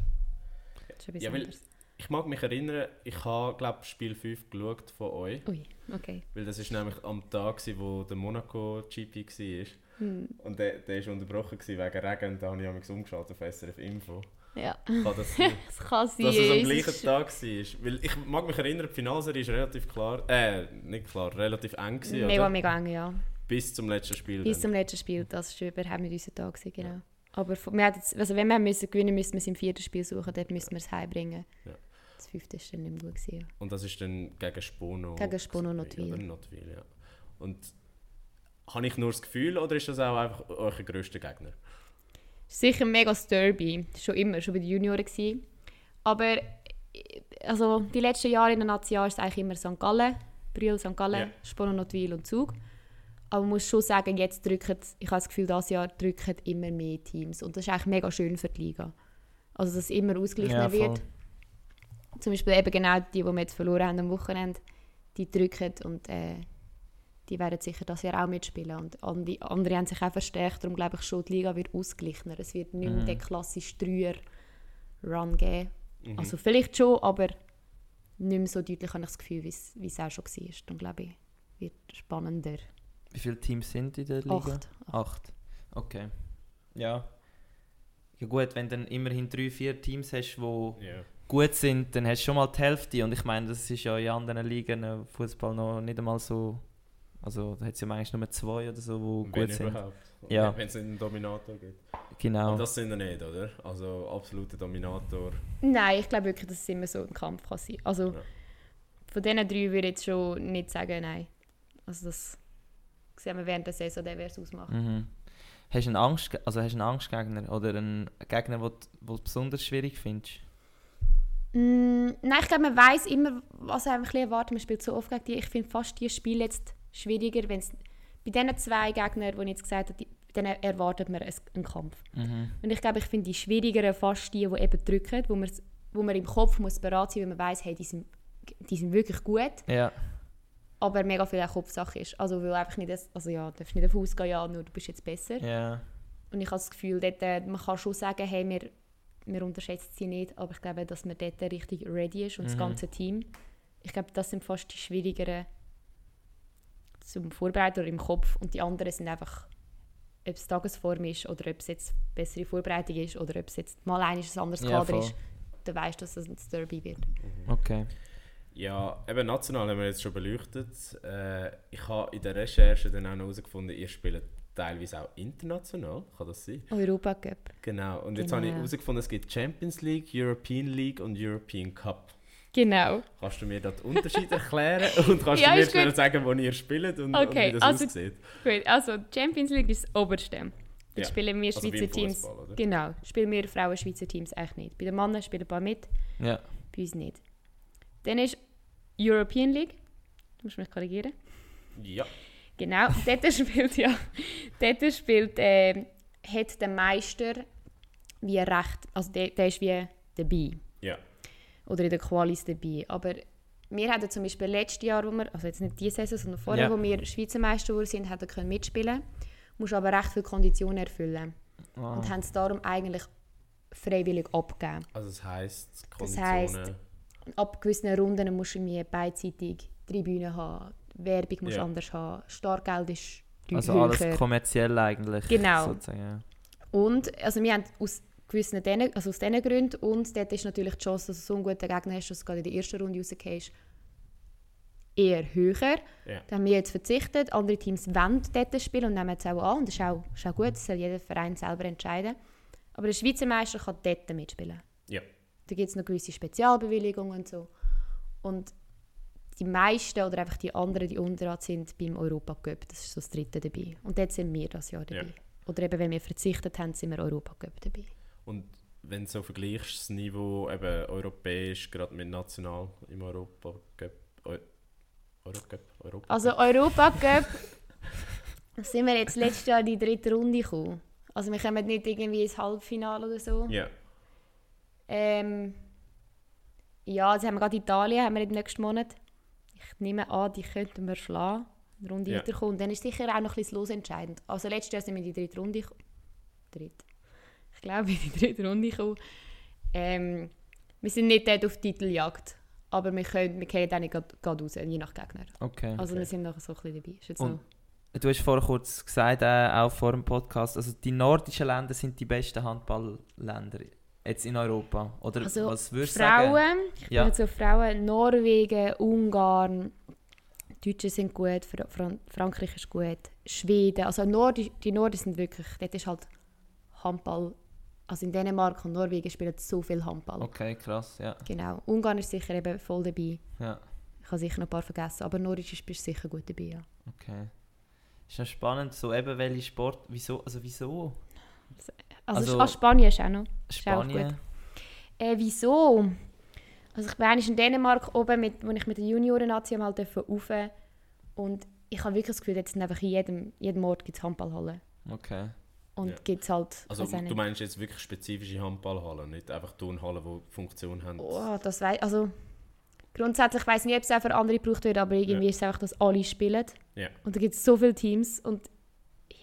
das ist etwas Ja, weil- anderes. Ich mag mich erinnern, ich habe, glaube Spiel 5 geschaut von euch. Ui, okay. Weil das ist nämlich am Tag, gewesen, wo der Monaco GP war. Hm. Und der, der war unterbrochen gewesen wegen Regen. Und da habe ich mich umgeschaltet auf SRF Info. Ja, Kann das sein, das kann sein. dass es am gleichen Tag war? Weil ich mag mich erinnern, die Finalserie war relativ klar, äh, nicht klar, relativ eng gewesen, Mega, oder? mega eng, ja. Bis zum letzten Spiel. Bis dann. zum letzten Spiel, das war überhaupt nicht unser Tag, gewesen, genau. Aber von- wir jetzt, also wenn wir müssen gewinnen müssen wir es im vierten Spiel suchen, dort müssen wir es heimbringen. Ja. Das fünfte ist dann nicht mehr gut gewesen. Und das ist dann gegen Spono. Gegen Spono Notwil. oder? Notwil, ja. Und habe ich nur das Gefühl oder ist das auch einfach euer grösster Gegner? Sicher ein mega Derby, schon immer, schon bei den Junioren gewesen. Aber also die letzten Jahre in der Nazi ist es eigentlich immer St. Gallen, Brühl, St. Gallen, Ja. Spono, Notwil und Zug. Aber man muss schon sagen, jetzt drücken, ich habe das Gefühl, dieses Jahr drücken immer mehr Teams. Und das ist eigentlich mega schön für die Liga. Also, dass es immer ausgeglichener Ja, voll. wird. Zum Beispiel eben genau die, die wir jetzt verloren haben am Wochenende, die drücken und äh, die werden sicher das Jahr auch mitspielen. Und andere, andere haben sich auch verstärkt, darum glaube ich schon, die Liga wird ausgeglichener. Es wird nicht mehr Mhm. den klassischen Dreier-Run geben. Mhm. Also vielleicht schon, aber nicht mehr so deutlich habe ich das Gefühl, wie es wie es auch schon war. Dann glaube ich, wird spannender. Wie viele Teams sind in der Liga? Acht. Acht. Okay. Ja. Ja gut, wenn du dann immerhin drei, vier Teams hast, die. Gut sind, dann hast du schon mal die Hälfte. Und ich meine, das ist ja in anderen Ligen äh, Fußball noch nicht einmal so. Also da hat es ja manchmal nur zwei oder so, die gut sind. überhaupt. Ja. Wenn es einen Dominator gibt. Genau. Aber das sind wir nicht, oder? Also absoluter Dominator. Nein, ich glaube wirklich, dass es immer so ein Kampf kann sein. Also Ja. von diesen drei würde ich jetzt schon nicht sagen, nein. Also das sehen wir während der Saison, der wäre es ausmachen. Mhm. Hast du einen, Angst, also hast du einen Angstgegner oder einen Gegner, den du besonders schwierig findest? Mm, nein, ich glaube, man weiß immer, was bisschen erwartet. Man spielt so oft gegen die. Ich finde fast die Spiele jetzt schwieriger, wenn es bei diesen zwei Gegnern, die ich jetzt gesagt habe, denen erwartet man es- einen Kampf. Mhm. Und ich glaube, ich finde die schwierigeren fast die, die eben drücken, wo man, wo man im Kopf muss bereit sein, weil man weiß, hey, die sind, die sind wirklich gut, Ja. aber mega viel auch Kopfsache ist. Also weil einfach nicht, das, also ja, du darfst nicht davon ausgehen, ja, nur du bist jetzt besser. Ja. Und ich habe das Gefühl, dort, äh, man kann schon sagen, hey, wir, wir unterschätzen sie nicht, aber ich glaube, dass man dort richtig ready ist und das Mhm. ganze Team. Ich glaube, das sind fast die schwierigeren zum Vorbereiten oder im Kopf und die anderen sind einfach, ob es Tagesform ist oder ob es jetzt bessere Vorbereitung ist oder ob es jetzt mal ein ein anderes Ja, Kader voll. ist, dann weißt du, dass es ein Derby wird. Okay. Ja, eben national haben wir jetzt schon beleuchtet. Äh, ich habe in der Recherche dann auch noch herausgefunden, ihr spielt teilweise auch international. Kann das sein? Europa Cup. Genau. Und jetzt Genau. habe ich herausgefunden, es gibt Champions League, European League und European Cup. Genau. Kannst du mir da den Unterschied erklären und kannst Ja, du mir schnell gut. sagen, wo ihr spielt und, Okay, und wie das also- aussieht? Gut, also Champions League ist das Oberste. Dort Ja, spielen wir Also Schweizer im Teams. Fußball, oder? Genau, spielen wir Frauen Schweizer Teams eigentlich nicht. Bei den Männern spielen ein paar mit, Ja. bei uns nicht. Dann ist European League. Du musst mich korrigieren. Ja. Genau, dort spielt ja. Dort spielt, äh, hat der Meister wie recht. Also der, der ist wie dabei. Ja. Oder in der Qualis dabei. Aber wir hatten zum Beispiel letztes Jahr, wo wir, also jetzt nicht diese Saison, sondern vorher, Ja. wo wir Schweizer Meister geworden sind, können mitspielen. Musst aber recht viele Konditionen erfüllen. Wow. Und haben es darum eigentlich freiwillig abgegeben. Also das heisst, Das Konditionen... heisst- Ab gewissen Runden musst du irgendwie beidseitig Tribünen haben, Werbung musst Ja. anders haben, Startgeld ist deu- Also höher. alles kommerziell eigentlich. Genau. Sozusagen. Und also wir haben aus gewissen denen, also aus diesen Gründen und dort ist natürlich die Chance, dass du so einen guten Gegner hast, dass du gerade in der ersten Runde rausgehst, eher höher. Ja. Da haben wir jetzt verzichtet. Andere Teams wollen dort spielen und nehmen es auch an. Und das ist auch, ist auch gut, das soll jeder Verein selber entscheiden. Aber der Schweizer Meister kann dort mitspielen. Ja. Da gibt es noch gewisse Spezialbewilligungen und so. Und die meisten oder einfach die anderen, die unteran sind beim Europacup. Das ist so das dritte dabei. Und dort sind wir das Jahr dabei. Ja. Oder eben, wenn wir verzichtet haben, sind wir Europacup dabei. Und wenn du so vergleichst, das Niveau eben europäisch, gerade mit national im Europa Cup, Eu Eurocup, Europa Also Europacup sind wir jetzt letztes Jahr in die dritte Runde gekommen. Also wir kommen nicht irgendwie ins Halbfinale oder so. Ja, Ähm, ja, jetzt haben wir gerade Italien, haben wir im nächsten Monat. Ich nehme an, die könnten wir schlagen, eine Runde Ja. weiterkommen. Und dann ist sicher auch noch ein bisschen losentscheidend. Also letztes Jahr sind wir in die dritte Runde gekommen. Dritt. Ich glaube, in die dritte Runde gekommen. Ähm, wir sind nicht dort auf Titeljagd. Aber wir, können, wir gehen dann nicht gerade gerade raus, je nach Gegner. Okay. Also Okay. wir sind noch so ein bisschen dabei. Ist jetzt Und- noch Du hast vorher kurz gesagt, äh, auch vor dem Podcast, also die nordischen Länder sind die besten Handballländer jetzt in Europa. Oder Also, was würdest du sagen? Frauen, ich Ja. bin auf Frauen, Norwegen, Ungarn, die Deutschen sind gut, Fra Fran Frankreich ist gut, Schweden, also Nord die Norden sind wirklich, dort ist halt Handball, also in Dänemark und Norwegen spielen so viel Handball. Okay, krass, ja. Genau. Ungarn ist sicher eben voll dabei. ja. Ich habe sicher noch ein paar vergessen, aber ist bist sicher gut dabei, ja. Okay. Ist ja spannend, so eben welche Sport, wieso, also wieso? Also, Also- ah, Spanien ist auch noch. auch Spanien? Äh, wieso? Also ich war in Dänemark oben, mit, wo ich mit der Junioren-Nazi mal rauf und ich habe wirklich das Gefühl, jetzt sind einfach in jedem, jedem Ort gibt es Handballhallen. Okay. Und Ja. gibt es halt... Also auch du meinst jetzt wirklich spezifische Handballhallen, nicht einfach Turnhallen, die Funktion haben? Oh, das weiß also grundsätzlich weiß ich nicht, ob es auch für andere gebraucht wird, aber irgendwie Ja. ist es einfach, dass alle spielen. Ja. Und da gibt es so viele Teams und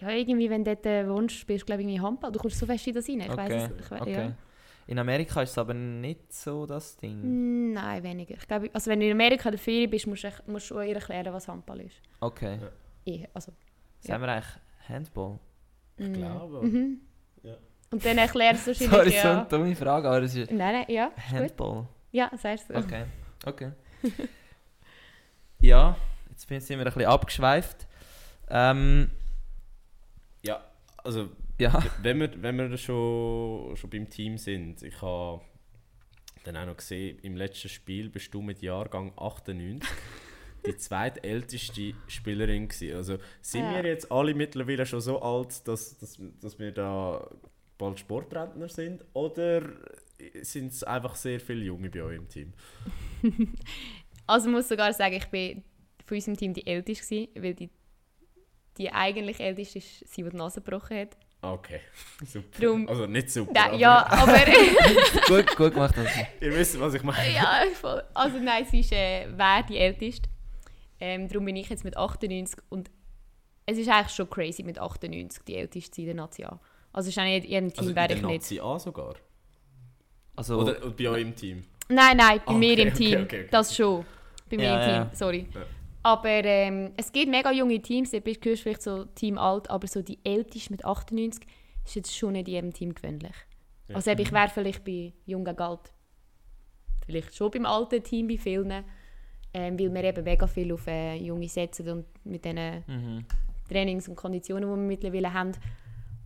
ja, irgendwie, wenn du dort wohnst, spielst du glaube ich irgendwie Handball. Du kommst so fest in das rein. Ich Okay, weiss es. Ich okay. ja. In Amerika ist es aber nicht so das Ding. Nein, weniger. Ich glaube, also wenn du in Amerika in der Ferien bist, musst du, echt- musst du ihr erklären, was Handball ist. Okay. Ja. Ich, also, Sagen wir eigentlich Handball? Ich glaube. Mhm. Ja. Und dann erklärst du Sorry, wahrscheinlich, so ja. eine dumme Frage, aber es ist Nein, nein, ja, ist gut. Handball. Ja, sagst du. Okay, okay. ja, jetzt sind wir ein bisschen abgeschweift. Ähm, Ja, also ja, wenn wir, wenn wir schon, schon beim Team sind, ich habe dann auch noch gesehen, im letzten Spiel bist du mit Jahrgang 98 die zweitälteste Spielerin gewesen. Also sind Ja. wir jetzt alle mittlerweile schon so alt, dass, dass, dass wir da bald Sportrentner sind? Oder sind es einfach sehr viele Junge bei euch im Team? Also ich muss sogar sagen, ich bin von unserem Team die Älteste gewesen, weil die, die eigentlich Älteste ist sie, die die Nase gebrochen hat. Ah, Okay, super. Drum- also nicht super, Nein, aber ja, aber... gut, gut gemacht. Also. ihr wisst, was ich meine. ja, voll. Also nein, sie ist äh, wer die Älteste. Ähm, darum bin ich jetzt mit 98 und es ist eigentlich schon crazy mit 98 die Älteste zu sein in der Nazi A. Also es ist auch nicht in jedem Team Also in wäre der ich nicht. Nazi A sogar? Also, Oder bei euch im Team? Nein, nein, bei Ah, mir okay, im okay, Team. okay, okay. Das schon. Bei mir Ja, im Team, ja. sorry. Ja. Aber ähm, es gibt mega junge Teams, bist- gehörst du vielleicht so Team alt, aber so die älteste mit 98 ist jetzt schon nicht jedem Team gewöhnlich. Ja. Also ich wäre vielleicht bei Jung gegen Alt. Vielleicht schon beim alten Team bei vielen, ähm, weil wir eben mega viel auf äh, Junge setzen und mit diesen mhm. Trainings und Konditionen, die wir mittlerweile haben.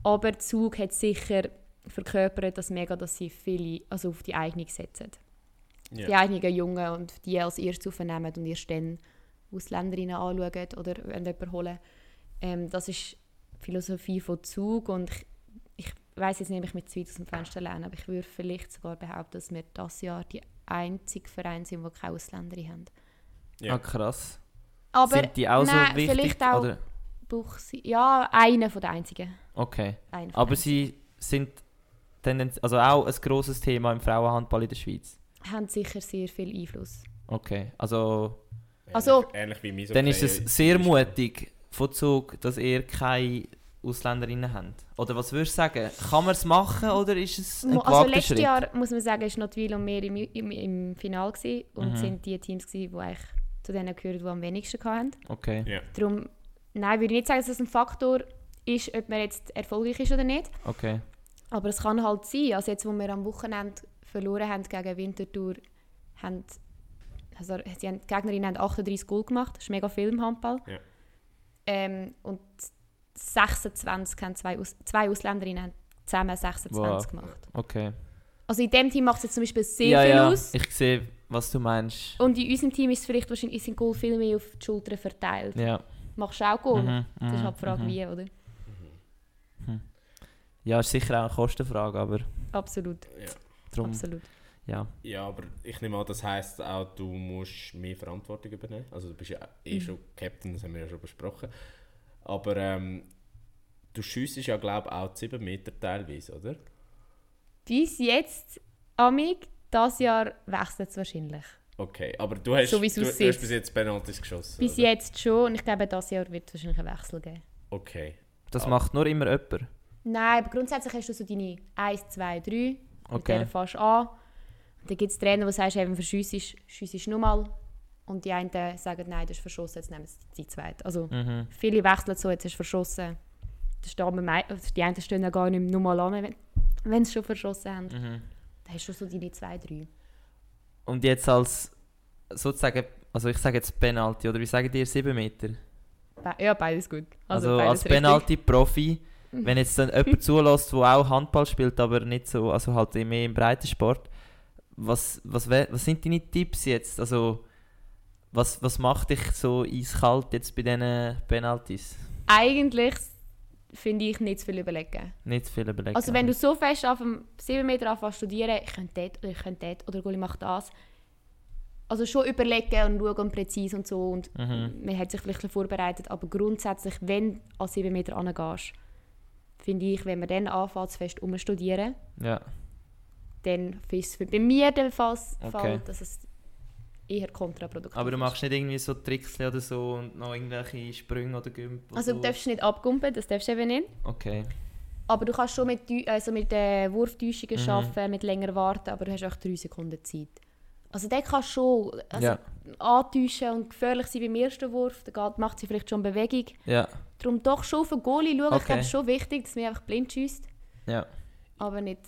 Aber Zug hat sicher verkörpert das mega, dass sie viele also auf die Eignung setzen. Ja. Die eigenen Jungen und die als erstes aufnehmen und erst dann Ausländerinnen anschauen oder wenn jemanden holen. Ähm, das ist die Philosophie von Zug und ich, ich weiß jetzt nicht, ob ich mit zu weit aus dem Fenster lerne, aber ich würde vielleicht sogar behaupten, dass wir dieses Jahr die einzige Verein sind, die keine Ausländerinnen haben. Ja. Ah, krass. Aber Sind die auch nein, so wichtig? vielleicht auch Oder? Buchsi, ja, einer von den einzigen. Okay. Einer von Aber sie sind tendenz also auch ein grosses Thema im Frauenhandball in der Schweiz. haben sicher sehr viel Einfluss. Okay, also Also- ähnlich, ähnlich wie mein dann ist es sehr mutig von Zug, dass ihr keine Ausländerinnen habt. Oder was würdest du sagen? Kann man es machen oder ist es ein Also letztes Schritt? Jahr, muss man sagen, ist Notwil und wir im, im, im Finale gewesen und Mhm. sind die Teams, gewesen, die eigentlich zu denen gehören, die am wenigsten hatten. Okay. Ja. Darum, nein, würde ich nicht sagen, dass das ein Faktor ist, ob man jetzt erfolgreich ist oder nicht. Okay. Aber es kann halt sein. Also jetzt, wo wir am Wochenende verloren haben gegen Winterthur, haben, also sie haben, die Gegnerinnen haben 38 Goal gemacht. Das ist mega viel im Handball. Ja. Ähm, und 26 haben zwei, Aus zwei Ausländerinnen haben zusammen 26 Wow. gemacht. Okay. Also in dem Team macht es jetzt zum Beispiel sehr ja, viel ja. aus. Ich sehe, was du meinst. Und in unserem Team ist es vielleicht wahrscheinlich ist ein Goal viel mehr auf die Schultern verteilt. Ja. Machst du auch Goal? Mhm, Das ist mhm, halt die Frage, mhm. wie, oder? Ja, ist sicher auch eine Kostenfrage, aber Absolut, Ja. darum, absolut. Ja. ja, aber ich nehme an, das heisst auch, du musst mehr Verantwortung übernehmen. Also du bist ja eh Mhm. schon Captain, das haben wir ja schon besprochen. Aber ähm, du schiessest ja, glaube ich, auch die 7 Meter teilweise, oder? Bis jetzt, Amig, das Jahr wechselt es wahrscheinlich. Okay, aber du hast, So du, du hast bis jetzt Penalties geschossen, Bis oder? jetzt schon und ich glaube, das Jahr wird es wahrscheinlich einen Wechsel geben. Okay. Das Ah. macht nur immer jemand. Nein, aber grundsätzlich hast du so deine 1, 2, 3, mit Okay. denen fährst du an. Dann gibt es Trainer, die sagen, eben, verschiessest, schiessest nur mal. Und die einen sagen, nein, du hast verschossen, jetzt nehmen sie die zweite. Also Mhm. viele wechseln so, jetzt du verschossen. Das also die einen stehen ja gar nicht mehr nur mal an, wenn, wenn sie schon verschossen haben. Mhm. Dann hast du so deine 2, 3. Und jetzt als sozusagen, also ich sage jetzt Penalty, oder wie sagen ihr 7 Meter? Ja, beides gut. Also, beides als. Penalty-Profi, wenn jetzt dann jemand zulässt, der auch Handball spielt, aber nicht so, also halt mehr im Breitensport, was, was, was sind deine Tipps jetzt? Also, was, was macht dich so eiskalt jetzt bei diesen Penalties? Eigentlich finde ich nicht zu viel überlegen. Nicht zu viel überlegen. Also wenn du so fest auf dem 7 Meter anfängst studieren, ich könnte dort oder ich könnte dort oder Goli macht das. Also schon überlegen und schauen und präzise und so und Mhm. man hat sich vielleicht ein vorbereitet, aber grundsätzlich, wenn du an 7 Meter angehst, finde ich, wenn man dann anfängt zu fest umstudieren, Ja, dann ist es für- bei mir der Fall, Okay. Dass es eher kontraproduktiv aber du machst nicht irgendwie so Tricks oder so und noch irgendwelche Sprünge oder Gümp oder Also so? du darfst nicht abgumpen, das darfst du eben nicht. Okay, Aber du kannst schon mit, also mit äh, Wurftäuschungen Mhm. arbeiten, mit länger warten, aber du hast auch 3 Sekunden Zeit. Also der kann schon also ja, antäuschen und gefährlich sein beim ersten Wurf. Da geht, macht sie vielleicht schon Bewegung. ja, Darum doch schon auf den Goalie schauen. Ich Okay. glaube, es ist schon wichtig, dass man einfach blind schießt. ja. Aber nicht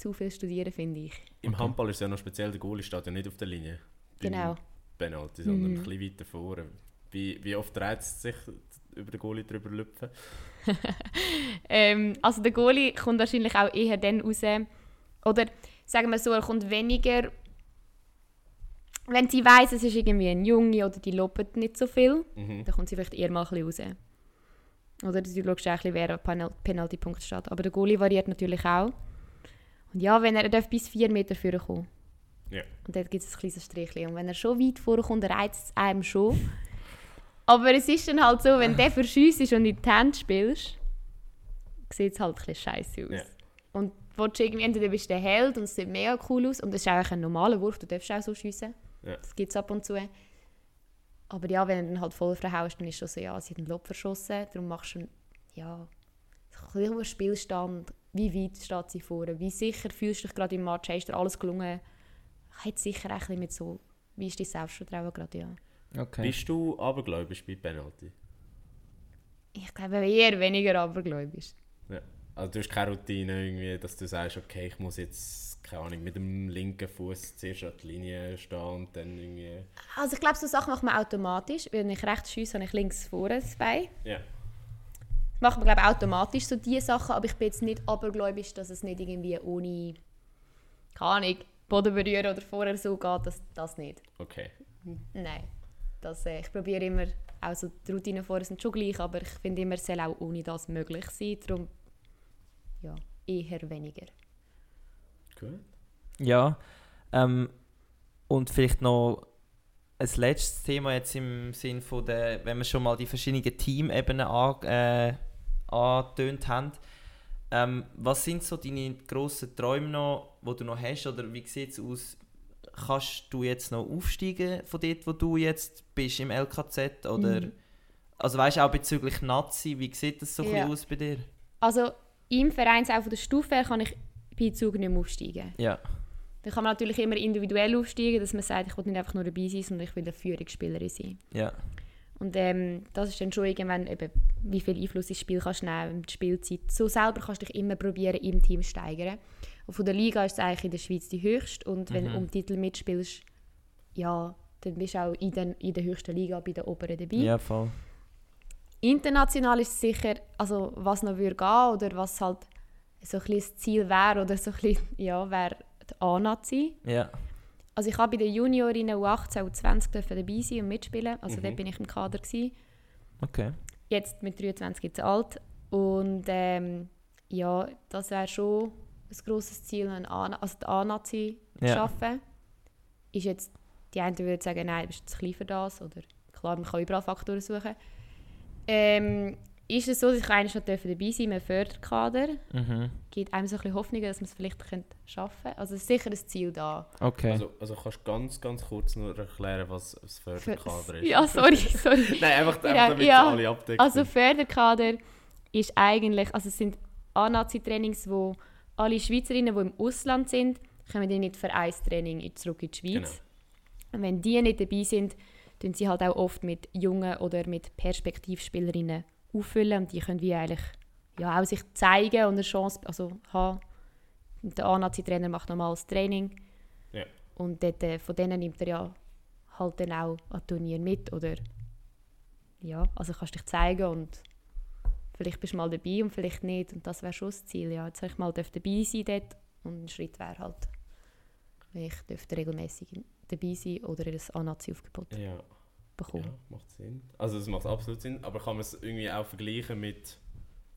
zu viel studieren, finde ich. Im Okay. Handball ist es ja noch speziell, der Goalie steht ja nicht auf der Linie. Genau. Penalty, sondern Mhm. ein bisschen weiter vorne. Wie, wie oft dreht es sich über den Goalie drüber lüpfen? Ähm, also der Goalie kommt wahrscheinlich auch eher dann raus. Oder sagen wir so, er kommt weniger. Wenn sie weiss, es ist irgendwie ein Junge oder die lobt nicht so viel, Mhm. dann kommt sie vielleicht eher mal ein bisschen raus. Oder du schaust auch ein bisschen, wer am Penal Penaltypunkt steht. Aber der Goalie variiert natürlich auch. Und ja, wenn er, er darf bis 4 Meter vorkommen. Ja. Und dort gibt es ein kleines Strichchen. Und wenn er schon weit vorkommt, reizt es einem schon. Aber es ist dann halt so, wenn der verschiesst ist und in die Hand spielst, sieht es halt ein bisschen scheiße aus. Ja. Und willst du irgendwie, entweder bist du der Held und es sieht mega cool aus und das ist eigentlich ein normaler Wurf, du darfst auch so schiessen. Ja. Das gibt es ab und zu. Aber ja, wenn du dann halt voll verhaust, dann ist schon so, ja, sie hat einen Lob verschossen, darum machst du, ja, ein Spielstand, wie weit steht sie vorne, wie sicher fühlst du dich gerade im Match, hast dir alles gelungen, hat sicher auch ein bisschen mit so, wie ist dein Selbstvertrauen gerade, ja. Okay. Bist du abergläubisch bei Penalty? Ich glaube eher weniger abergläubisch. Ja. Also du hast keine Routine irgendwie, dass du sagst, okay, ich muss jetzt, keine Ahnung, mit dem linken Fuß zuerst an die Linie stehen und dann irgendwie... Also ich glaube, so Sachen macht man automatisch. Wenn ich rechts schiesse, habe ich links vorne das Bein. Ja. Macht man glaube automatisch so diese Sachen, aber ich bin jetzt nicht abergläubisch, dass es nicht irgendwie ohne, keine Ahnung, Boden berühren oder vorher so geht, das, das nicht. Okay. Nein. Das, äh, ich probiere immer, auch so die Routinen vorher sind schon gleich, aber ich finde immer, es soll auch ohne das möglich sein. Darum, ja, eher weniger. Gut. Ja, ähm, und vielleicht noch ein letztes Thema jetzt im Sinn von der, wenn wir schon mal die verschiedenen Teamebenen an, äh, angetönt haben. Ähm, was sind so deine grossen Träume noch, die du noch hast? Oder wie sieht es aus? Kannst du jetzt noch aufsteigen von dort, wo du jetzt bist im LKZ? Oder, Mhm. Also weißt du auch bezüglich Nazi, wie sieht das so Ja. aus bei dir? Also im Verein auch von der Stufe her kann ich bei Zug nicht mehr aufsteigen. Ja, Dann kann man natürlich immer individuell aufsteigen, dass man sagt, ich will nicht einfach nur dabei sein, sondern ich will eine Führungsspielerin sein. ja, Und ähm, das ist dann schon irgendwann, eben, wie viel Einfluss ins Spiel kannst du nehmen, die Spielzeit. So selber kannst du dich immer probieren, im Team zu steigern. Und von der Liga ist es eigentlich in der Schweiz die höchste. Und wenn Mhm. du um Titel mitspielst, ja, dann bist du auch in, den, in der höchsten Liga bei den Oberen dabei. ja, voll. International ist es sicher, also was noch würde gehen oder was halt so ein das Ziel wäre oder so ein bisschen, ja, wäre die A-Nazi. Ja, Also ich habe bei den Juniorinnen U18 und U20 dürfen dabei sein und mitspielen. Also Mhm. dort bin ich im Kader gewesen. okay. Jetzt mit 23 jetzt alt. Und ähm, ja, das wäre schon ein grosses Ziel, ein A also die A-Nazi zu Ja. schaffen. Ist jetzt, die einen würden sagen, nein, du bist zu klein für das. Oder klar, man kann überall Faktoren suchen. Ähm, ist es so, dass ich eigentlich schon dabei sein durfte im Förderkader. Mhm. Gibt einem so ein bisschen Hoffnung, dass man es vielleicht könnte schaffen könnte. Also es ist sicher ein Ziel da. Okay. Also, also kannst du ganz, ganz kurz nur erklären, was das Förderkader ist? Ja, sorry, sorry. Nein, einfach, einfach damit ja. alle abdecken. Also Förderkader ist eigentlich, also es sind A-Nazi-Trainings, wo alle Schweizerinnen, die im Ausland sind, kommen dann nicht für ein Training in- zurück in die Schweiz. Genau. Und wenn die nicht dabei sind, tun sie halt auch oft mit jungen oder mit Perspektivspielerinnen auffüllen und die können wie eigentlich ja, auch sich zeigen und eine Chance also, haben. Und der A-Nazi-Trainer macht normales Training Ja. und dort, äh, von denen nimmt er ja halt dann auch an Turnier mit oder ja, also kannst dich zeigen und vielleicht bist du mal dabei und vielleicht nicht. Und das wäre schon das Ziel. Ja. Jetzt ich mal dabei sein dort und ein Schritt wäre halt, ich dürfte regelmäßig dabei sein oder ein A-Nazi-Aufgebot Ja. Ja, bekommen. macht Sinn. Also es macht absolut Sinn, aber kann man es irgendwie auch vergleichen mit,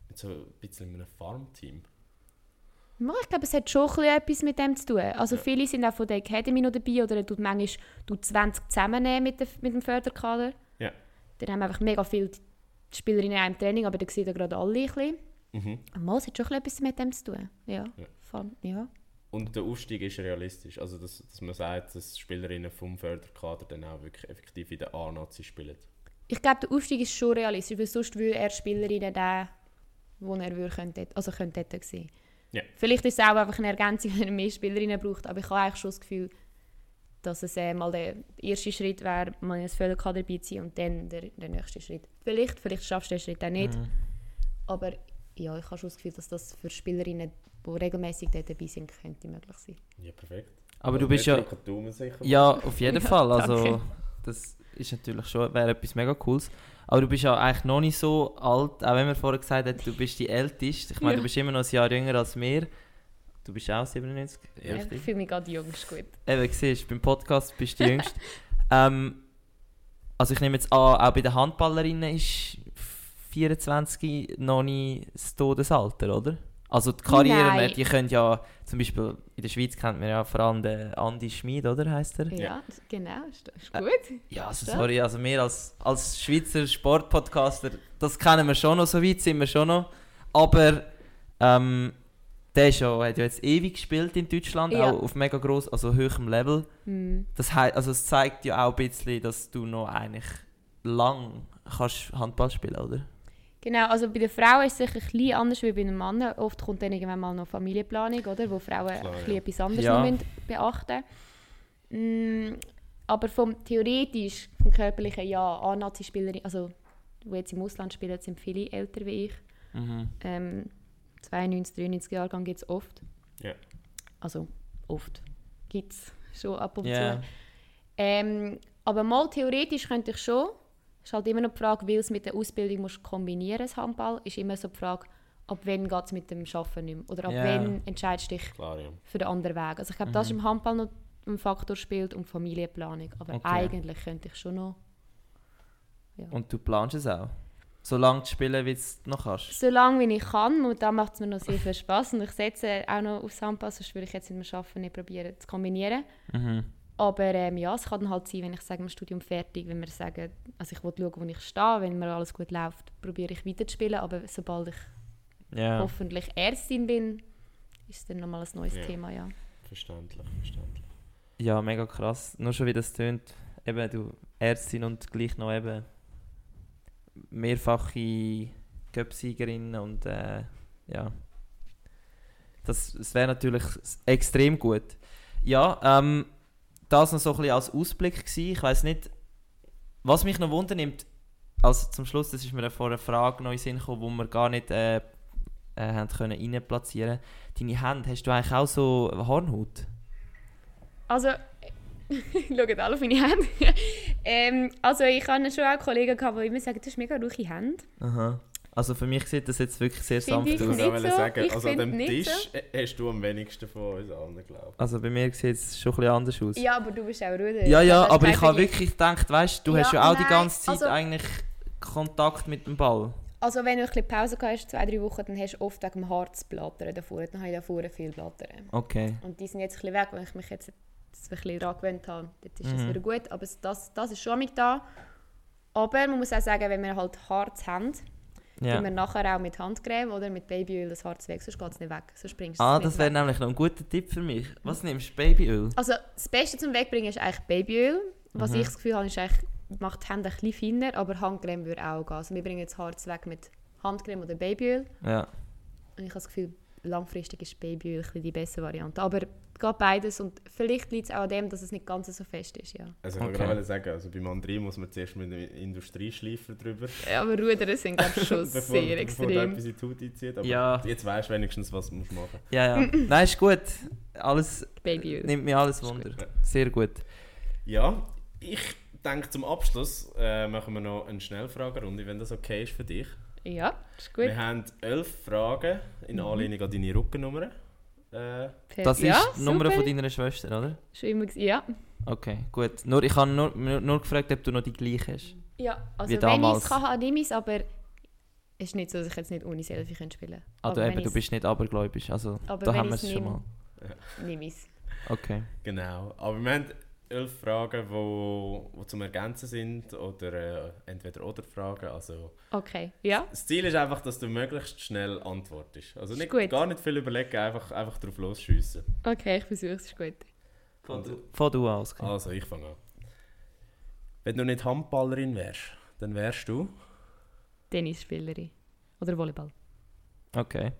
mit so ein bisschen einem Farmteam? Ja, Ich glaube, es hat schon etwas mit dem zu tun. Also Ja. viele sind auch von der Academy noch dabei oder er tut manchmal du 20 zusammennehmen mit, der, mit dem Förderkader. Ja. Dann haben wir einfach mega viele Spielerinnen in einem Training, aber da sieht ihr gerade alle ein bisschen. Mhm. Mal, es hat schon etwas mit dem zu tun. Ja. Ja. Voll, ja. Und der Aufstieg ist realistisch. Also, dass, dass man sagt, dass Spielerinnen vom Förderkader dann auch wirklich effektiv in der A-Nazi spielen. Ich glaube, der Aufstieg ist schon realistisch, weil sonst würde er Spielerinnen den, wo er würde, könnte, also könnte dort sehen. Ja. Vielleicht ist es auch einfach eine Ergänzung, wenn er mehr Spielerinnen braucht, aber ich habe eigentlich schon das Gefühl, dass es äh, mal der erste Schritt wäre, mal ins Völkerkader beiziehen und dann der, der nächste Schritt. Vielleicht, vielleicht schaffst du den Schritt auch nicht, Mhm. aber ja, ich habe schon das Gefühl, dass das für Spielerinnen, die regelmäßig dort dabei sind, könnte möglich sein. Ja, perfekt. Aber du bist ja... Ja, auf jeden Ja, Fall. Also, das ist natürlich schon wäre etwas mega Cooles. Aber du bist ja eigentlich noch nicht so alt, auch wenn wir vorher gesagt haben, du bist die Älteste. Ich meine, Ja. du bist immer noch ein Jahr jünger als wir. Du bist auch 97. Ja. ich fühle mich gerade jung, ist gut. Eben, siehst beim Podcast bist du die Jüngste. ähm, also ich nehme jetzt an, auch bei den Handballerinnen ist 24 noch nicht das Todesalter, oder? Also die Karrieren, Nein. die können ja, zum Beispiel in der Schweiz kennt man ja vor allem den Andi Schmid, oder heißt er? Ja, genau, ist, ist Äh, gut. Ja, also sorry, also wir als, als Schweizer Sportpodcaster, das kennen wir schon noch, so weit sind wir schon noch. Aber ähm, der ist ja, hat ja jetzt ewig gespielt in Deutschland, Ja. auch auf mega gross, also hohem Level. Hm. Das heißt, also es zeigt ja auch ein bisschen, dass du noch eigentlich lang kannst Handball spielen, oder? Genau, also bei den Frauen ist es sicher ein bisschen anders wie bei den Männern. Oft kommt dann irgendwann mal noch Familienplanung, oder? Wo Frauen Klar, ein bisschen ja. etwas anderes Ja. noch müssen beachten mm, Aber vom theoretisch, vom körperlichen, ja, A-Nazi-Spielerin, also die jetzt im Ausland spielen, sind viele älter wie ich. Mhm. Ähm, 92, 93 Jahrgang gibt es oft. Ja. Also oft. Gibt es schon ab und Ja. zu. Ähm, aber mal theoretisch könnte ich schon. Es ist halt immer noch die Frage, weil es mit der Ausbildung musst kombinieren das Handball, ist immer so die Frage, ab wann geht es mit dem Arbeiten nicht mehr? Oder ab Ja. wann entscheidest du dich Klar, ja. für den anderen Weg? Also ich glaube, das ist Mhm. im Handball noch ein Faktor spielt und Familienplanung. Aber Okay. eigentlich könnte ich schon noch... Und du planst es auch? So lange zu spielen, wie du es noch kannst? So lange wie ich kann, und da macht es mir noch sehr viel Spaß und ich setze auch noch aufs Handball, sonst würde ich jetzt mit dem Arbeiten nicht probieren zu kombinieren. Mhm. Aber ähm, ja, es kann dann halt sein, wenn ich sage, mein Studium fertig, wenn wir sagen, also ich will schauen, wo ich stehe, wenn mir alles gut läuft, probiere ich weiterzuspielen, aber sobald ich Ja. hoffentlich Ärztin bin, ist es dann nochmal ein neues Ja. Thema, ja. Verständlich, verständlich. ja, mega krass. Nur schon wie das tönt. Eben, du Ärztin und gleich noch eben mehrfache Cup-Siegerin und äh, ja. Das, das wäre natürlich extrem gut. Ja, ähm, das noch so ein bisschen als Ausblick gewesen. Ich weiß nicht, was mich noch wundernimmt, also zum Schluss, das ist mir vor einer Frage noch in Sinn gekommen, wo wir gar nicht äh, äh, haben können rein platzieren. Deine Hände, hast du eigentlich auch so Hornhaut? Also, schaut alle auf meine Hände. ähm, also ich hatte schon auch Kollegen, gehabt, die immer sagen, du hast mega ruhige Hände. Aha. Also für mich sieht das jetzt wirklich sehr Finde sanft ich aus. nicht so. sagen, Ich also an dem Tisch hast du am wenigsten von uns allen, glaube ich. Also bei mir sieht es schon ein bisschen anders aus. Ja, aber du bist auch ruder. ja, ja, aber ich habe wirklich gedacht, weißt du, du Ja, hast ja auch die nein, ganze Zeit also- eigentlich Kontakt mit dem Ball. Also wenn du ein bisschen Pause gehabt hast, zwei, drei Wochen, dann hast du oft wegen dem Harz Blattern davor. Dann habe ich davor viel Blattern. Okay. Und die sind jetzt ein bisschen weg, weil ich mich jetzt ein bisschen daran gewöhnt habe. Jetzt ist es Mhm. wieder gut, aber das, das ist schon mit da. Aber man muss auch sagen, wenn wir halt Harz haben, Ja. wir nachher auch mit Handcreme oder mit Babyöl das Harz weg, sonst geht es nicht weg. Sonst bringst Ah, das wäre nämlich noch ein guter Tipp für mich. Was nimmst du? Babyöl? Also das Beste zum Wegbringen ist eigentlich Babyöl. Was Mhm. ich das Gefühl habe, ist eigentlich, macht die Hände ein bisschen feiner, aber Handcreme würde auch gehen. Also wir bringen jetzt Harz weg mit Handcreme oder Babyöl. Ja. Und ich habe das Gefühl, langfristig ist Babyöl ein die bessere Variante. Aber geht beides und vielleicht liegt es auch an dem, dass es nicht ganz so fest ist, ja. Also ich Okay. wollte gerade sagen, also beim André muss man zuerst mit einem Industrieschleifer drüber, Ja, aber Rudern sind glaube ich schon bevor, sehr bevor extrem. etwas in die Haut einzieht. Aber Ja. jetzt weißt du wenigstens, was du musst machen Ja, ja. Nein, ist gut. Alles Babyöl. nimmt mir alles Wunder. gut. Sehr gut. Ja, ich denke zum Abschluss äh, machen wir noch eine Schnellfragerunde, wenn das okay ist für dich. Ja, ist gut. Wir haben elf Fragen in Mhm. Anlehnung an deine Rückennummer. Äh, Das ist ja, die Nummer von deiner Schwester, oder? Schon immer. Ja. Okay, gut. Nur, ich habe nur, nur, nur gefragt, ob du noch die gleiche hast. ja, also Wie wenn ich es kann, habe, nehme ich es, aber es ist nicht so, dass ich jetzt nicht ohne Selfie könnte spielen könnte. Also aber eben, du bist nicht abergläubisch. Also, Aber da haben wir es schon mal. Nehme ich es. Okay. genau. Aber wir haben elf Fragen, die wo, wo zum Ergänzen sind oder äh, entweder oder Fragen. Also, Okay, ja. das Ziel ist einfach, dass du möglichst schnell antwortest. Also nicht, gut. gar nicht viel überlegen, einfach, einfach drauf losschiessen. Okay, ich versuche es, ist gut. Von du, von du aus. okay. Also, ich fange an. Wenn du nicht Handballerin wärst, dann wärst du... Tennisspielerin. Oder Volleyball. Okay.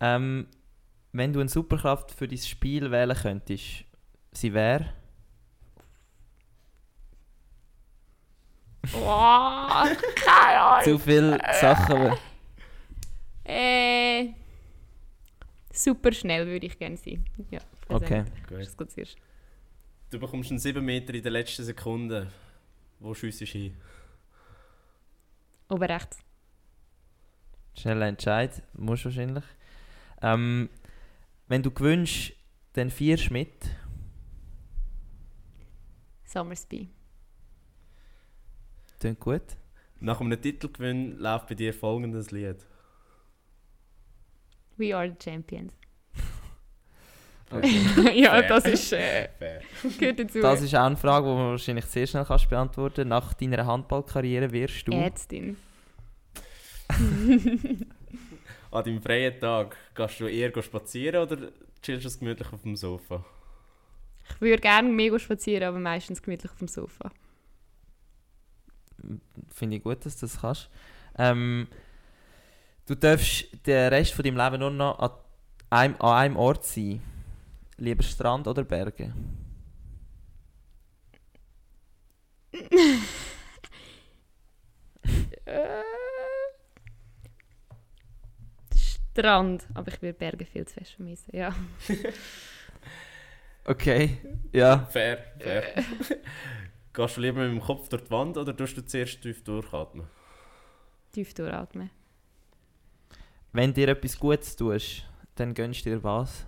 Ähm, wenn du eine Superkraft für dein Spiel wählen könntest, sie wäre? Wow, keine Ahnung. Zu viele Sachen. aber- Äh, super schnell würde ich gerne sein. Ja, Okay. Gut. Das geht zuerst. Du bekommst einen 7 Meter in der letzten Sekunde. Wo schiessest du hin? Oben rechts. Schneller Entscheid, musst wahrscheinlich. Ähm, wenn du gewünschst, dann vierst mit. Summersby. Klingt gut. Nach einem Titelgewinn läuft bei dir folgendes Lied. We are the champions. Okay. ja, das ist äh, gehört dazu. Das ist auch eine Frage, die du wahrscheinlich sehr schnell kannst beantworten Nach deiner Handballkarriere wirst du. Ärztin. An deinem freien Tag gehst du eher spazieren oder chillst du gemütlich auf dem Sofa? Ich würde gerne mega spazieren, aber meistens gemütlich auf dem Sofa. Finde ich gut, dass du das kannst. Ähm, du darfst den Rest von deinem Leben nur noch an einem, an einem Ort sein. Lieber Strand oder Berge? Strand. Aber ich würde Berge viel zu fest vermissen. Ja. Okay, ja. Fair, fair. Gehst du lieber mit dem Kopf durch die Wand oder tust du zuerst tief durchatmen? Tief durchatmen. Wenn dir etwas Gutes tust, dann gönnst du dir was?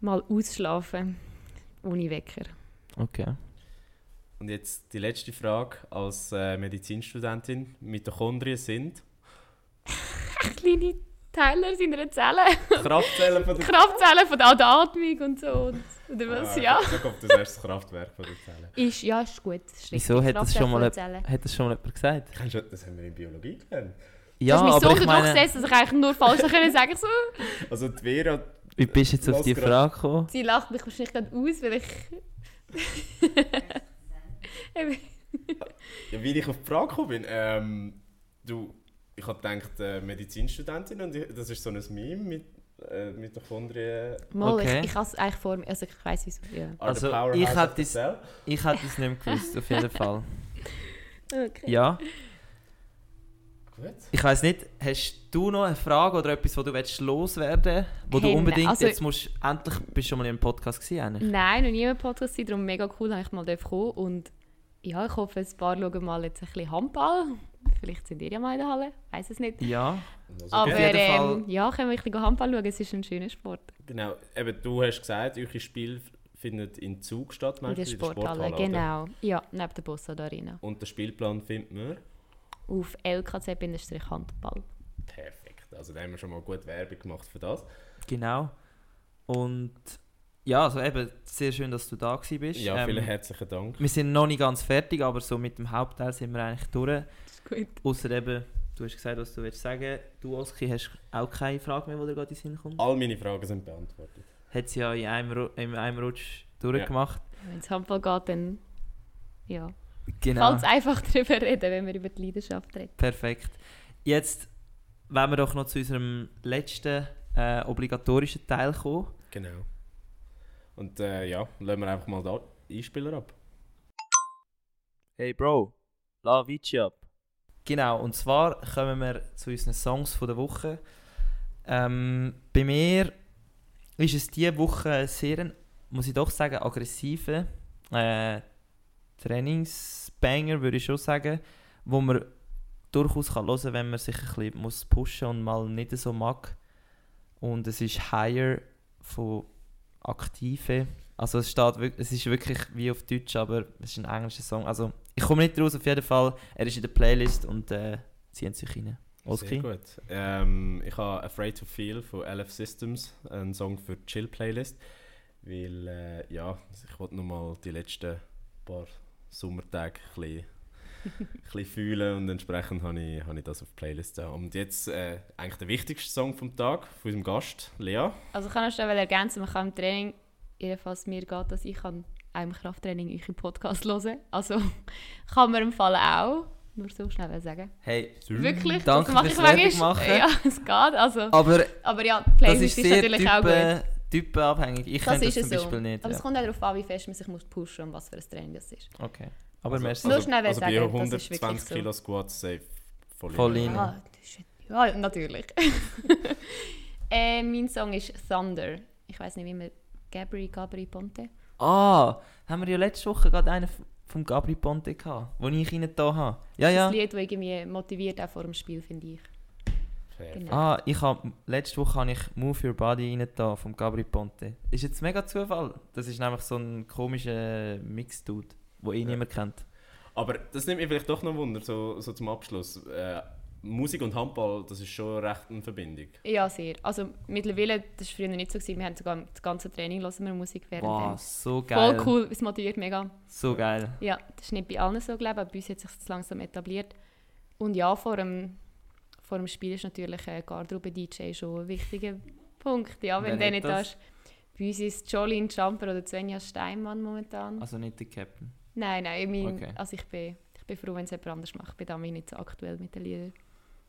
Mal ausschlafen. Ohne Wecker. Okay. Und jetzt die letzte Frage als äh, Medizinstudentin. Mitochondrien sind Kleine Teile in einer Zelle. Kraftzellen von der Kraftzellen von der Atmung und so. Und, oder was? Ah, ja. So kommt das erste Kraftwerk von der Zelle. Ist, ja, ist gut. Ist Wieso hat das, schon mal, hat das schon mal jemand gesagt? Kennst du, das haben wir in Biologie gelernt. Ja, du hast mich aber so ich unter Druck meine, gesetzt, dass ich eigentlich nur falsch können sagen so. Also die Vera, wie bist du jetzt auf die. Frage gekommen? Sie lacht mich wahrscheinlich gerade aus, weil ich... Ja, wie ich auf die Frage gekommen bin, ähm, du, ich habe gedacht, äh, Medizinstudentin und ich, das ist so ein Meme mit äh, Mitochondrien. Mal, Okay. ich, ich habe es eigentlich vor mir, also ich weiss wieso. Ja. Also, ich hätte es-. Ich hätte es nicht gewusst, auf jeden Fall. Okay. Ja, Gut. ich weiß nicht, hast du noch eine Frage oder etwas, wo du willst loswerden wo du Hey, unbedingt also- jetzt musst, endlich bist du schon mal in einem Podcast gewesen, eigentlich? Nein, noch nie im Podcast sein, darum mega cool, dass ich mal kommen. Und ja, ich hoffe, ein paar schauen mal jetzt ein bisschen Handball. Vielleicht sind ihr ja mal in der Halle, weiß es nicht. Ja, Also, Aber Auf jeden Fall- ähm, ja, können wir ein bisschen Handball schauen, es ist ein schöner Sport. Genau, eben du hast gesagt, euer Spiel findet in Zug statt, In der du, Sporthalle, oder? genau. Ja, neben der Bossard Arena. Und den Spielplan findet man? Auf lkz-handball. Perfekt, also da haben wir schon mal gut Werbung gemacht für das. genau. Und ja, also eben, sehr schön, dass du da gewesen bist. Ja, vielen Ähm, herzlichen Dank. wir sind noch nicht ganz fertig, aber so mit dem Hauptteil sind wir eigentlich durch. Das ist gut. Außer eben, du hast gesagt, was du willst sagen. Du, Oski, hast auch keine Frage mehr, die dir gerade in den Sinn kommt? All meine Fragen sind beantwortet. Hat sie ja in einem, in einem Rutsch durchgemacht. Wenn es Handball geht, dann ja. Genau. Fällt es einfach darüber reden, wenn wir über die Leidenschaft reden. Perfekt. Jetzt wollen wir doch noch zu unserem letzten äh, obligatorischen Teil kommen. Genau. Und äh, ja, lassen wir einfach mal da Einspieler ab. Hey Bro, la Vici ab. Genau, und zwar kommen wir zu unseren Songs von der Woche. Ähm, bei mir ist es diese Woche sehr, muss ich doch sagen, aggressiver äh, Trainingsbanger, würde ich schon sagen, wo mir durchaus kann hören wenn man sich ein bisschen muss pushen und mal nicht so mag. Und es ist Higher von Aktive. Also es, steht, es ist wirklich wie auf Deutsch, aber es ist ein englischer Song. Also ich komme nicht raus, auf jeden Fall. Er ist in der Playlist und äh, ziehen sich rein. Sehr Oski? gut. Ähm, ich habe Afraid to Feel von LF Systems, ein Song für die Chill-Playlist. Weil, äh, ja, ich wollte nochmal die letzten paar Sommertage ein bisschen, bisschen fühlen und entsprechend habe ich, habe ich das auf die Playlist. da. Und jetzt äh, eigentlich der wichtigste Song vom Tag von unserem Gast, Lea. Also ich kann noch schnell ergänzen, man kann im Training, jedenfalls mir geht das, ich kann auch im Krafttraining euren Podcast hören. Also kann man im Fall auch, nur so schnell sagen. Hey, Wirklich, Danke das mache ich manchmal. machen. Ja, es geht. Also, aber aber ja, die Playlist ist ist, sehr natürlich auch gut. typen, typenabhängig. Ich Das ist das es zum so. Beispiel nicht. Aber Ja. es kommt auch darauf an, wie fest man sich muss pushen und was für ein Training das ist. Okay, aber Also- merci. Nur schnell also bei sagen, das ist 120 wirklich so. Kilo Squats safe voll, Voll rein. Ah, das ist, ja, natürlich. äh, mein Song ist Thunder. Ich weiß nicht, wie man... Gabri, Gabri Ponte. Ah, haben wir ja letzte Woche gerade einen v- vom Gabri Ponte gehabt, den ich Ihnen da habe. Ja, Das ist ja. ein Lied, das irgendwie motiviert auch vor dem Spiel, finde ich. Genau. Ah, ich habe letzte Woche habe ich Move Your Body rein da vom Gabri Ponte. Ist jetzt mega Zufall. Das ist nämlich so ein komischer Mix-Dude, den eh Ja. niemand kennt. Aber das nimmt mich vielleicht doch noch Wunder, so, so zum Abschluss. Äh, Musik und Handball, das ist schon recht eine Verbindung. Ja, sehr. Also mittlerweile, das war früher nicht so, gewesen. wir haben sogar das ganze Training hören wir Musik während Wow, so geil. Voll cool, es motiviert mega. So geil. Ja, das ist nicht bei allen so, glaube ich, aber bei uns hat sich das langsam etabliert. Und ja, vor dem, vor dem Spiel ist natürlich ein Garderobe-DJ schon ein wichtiger Punkt. Ja, wenn der nicht da ist. Bei uns ist Jolene Jumper oder Svenja Steinmann momentan. Also nicht der Captain. Nein, nein, ich, mein, Okay. also ich, bin, ich bin froh, wenn es jemand anders macht. Ich bin damit nicht so aktuell mit den Liedern.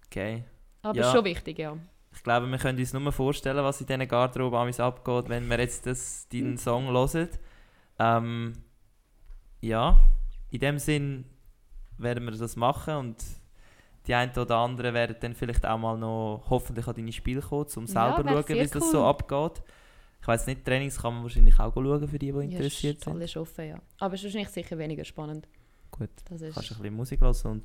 Okay. Aber Ja. schon wichtig, ja. Ich glaube, wir können uns nur vorstellen, was in diesen Garderobe amigs abgeht, wenn wir jetzt das, deinen Song hören. Ähm, ja, in dem Sinn werden wir das machen und die einen oder anderen werden dann vielleicht auch mal noch hoffentlich an deine Spiele kommen, um Ja, selber zu schauen, wie sehr das so cool. abgeht. Ich weiß nicht, Trainings kann man wahrscheinlich auch schauen für die, die Ja, interessiert ist sind. alles offen, ja. Aber es ist wahrscheinlich sicher weniger spannend. Gut, Das ist kannst du ein bisschen Musik hören und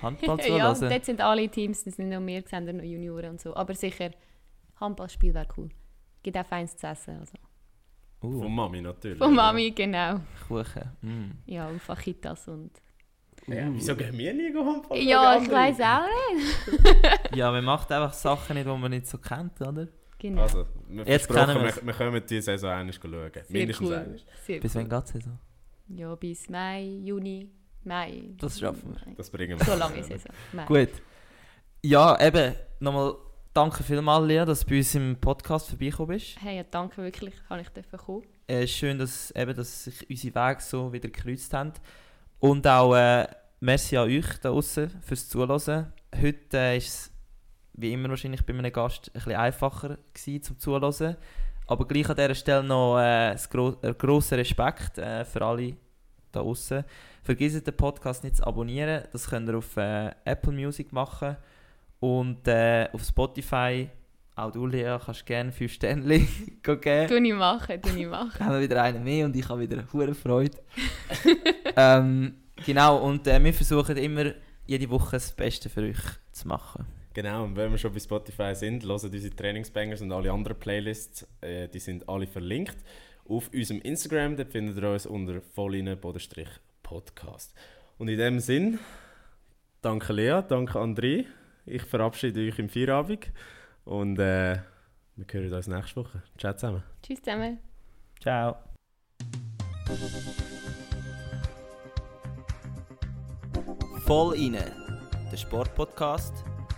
Handball ja, zuhören. dort sind alle Teams, das sind noch mehr, sind noch Junioren und so. Aber sicher, Handballspiel wäre cool. Gibt auch feins zu essen. Also. uh, Von Mami natürlich. Von Mami, genau. Kuchen. Mm. Ja, und Fajitas und... Ja, wieso gehen wir nie Handball? Ja, ich weiss auch nicht. Ja, man macht einfach Sachen nicht, die man nicht so kennt, oder? Genau. Also, wir Jetzt kennen wir, wir's. wir können die Saison einmal schauen. Sehr Mindestens cool. einmal. Sehr Bis cool. wann geht es so? Ja, bis Mai, Juni, Mai. Das schaffen wir. Das bringen wir. So lange ist es. Gut. Ja, eben, nochmal danke vielmals, Lea, dass du bei uns im Podcast vorbeigekommen bist. Hey, ja, danke wirklich, kann ich dürfen kommen. Äh, schön, dass, eben, dass sich unsere Wege so wieder gekreuzt haben. Und auch äh, merci an euch da draußen fürs Zuhören. Heute äh, ist es, wie immer wahrscheinlich bei einem Gast, ein bisschen einfacher gewesen zum Zuhören. Aber gleich an dieser Stelle noch äh, gro äh, grosser Respekt äh, für alle da draußen. Vergesst den Podcast nicht zu abonnieren. Das könnt ihr auf äh, Apple Music machen. Und äh, auf Spotify, auch du, Lea, kannst gerne 5 Sterne geben. Tu ich machen, tu ich machen. haben wir wieder einen mehr und ich habe wieder hure Freude. ähm, genau, und äh, wir versuchen immer jede Woche das Beste für euch zu machen. Genau, und wenn wir schon bei Spotify sind, hören unsere Trainingsbangers und alle anderen Playlists, äh, die sind alle verlinkt. Auf unserem Instagram, dort findet ihr uns unter volline-podcast. Und in dem Sinn, danke Lea, danke André. Ich verabschiede euch im Feierabend und äh, wir hören uns nächste Woche. Ciao zusammen. Tschüss zusammen. Ciao. Voll inne, der Sportpodcast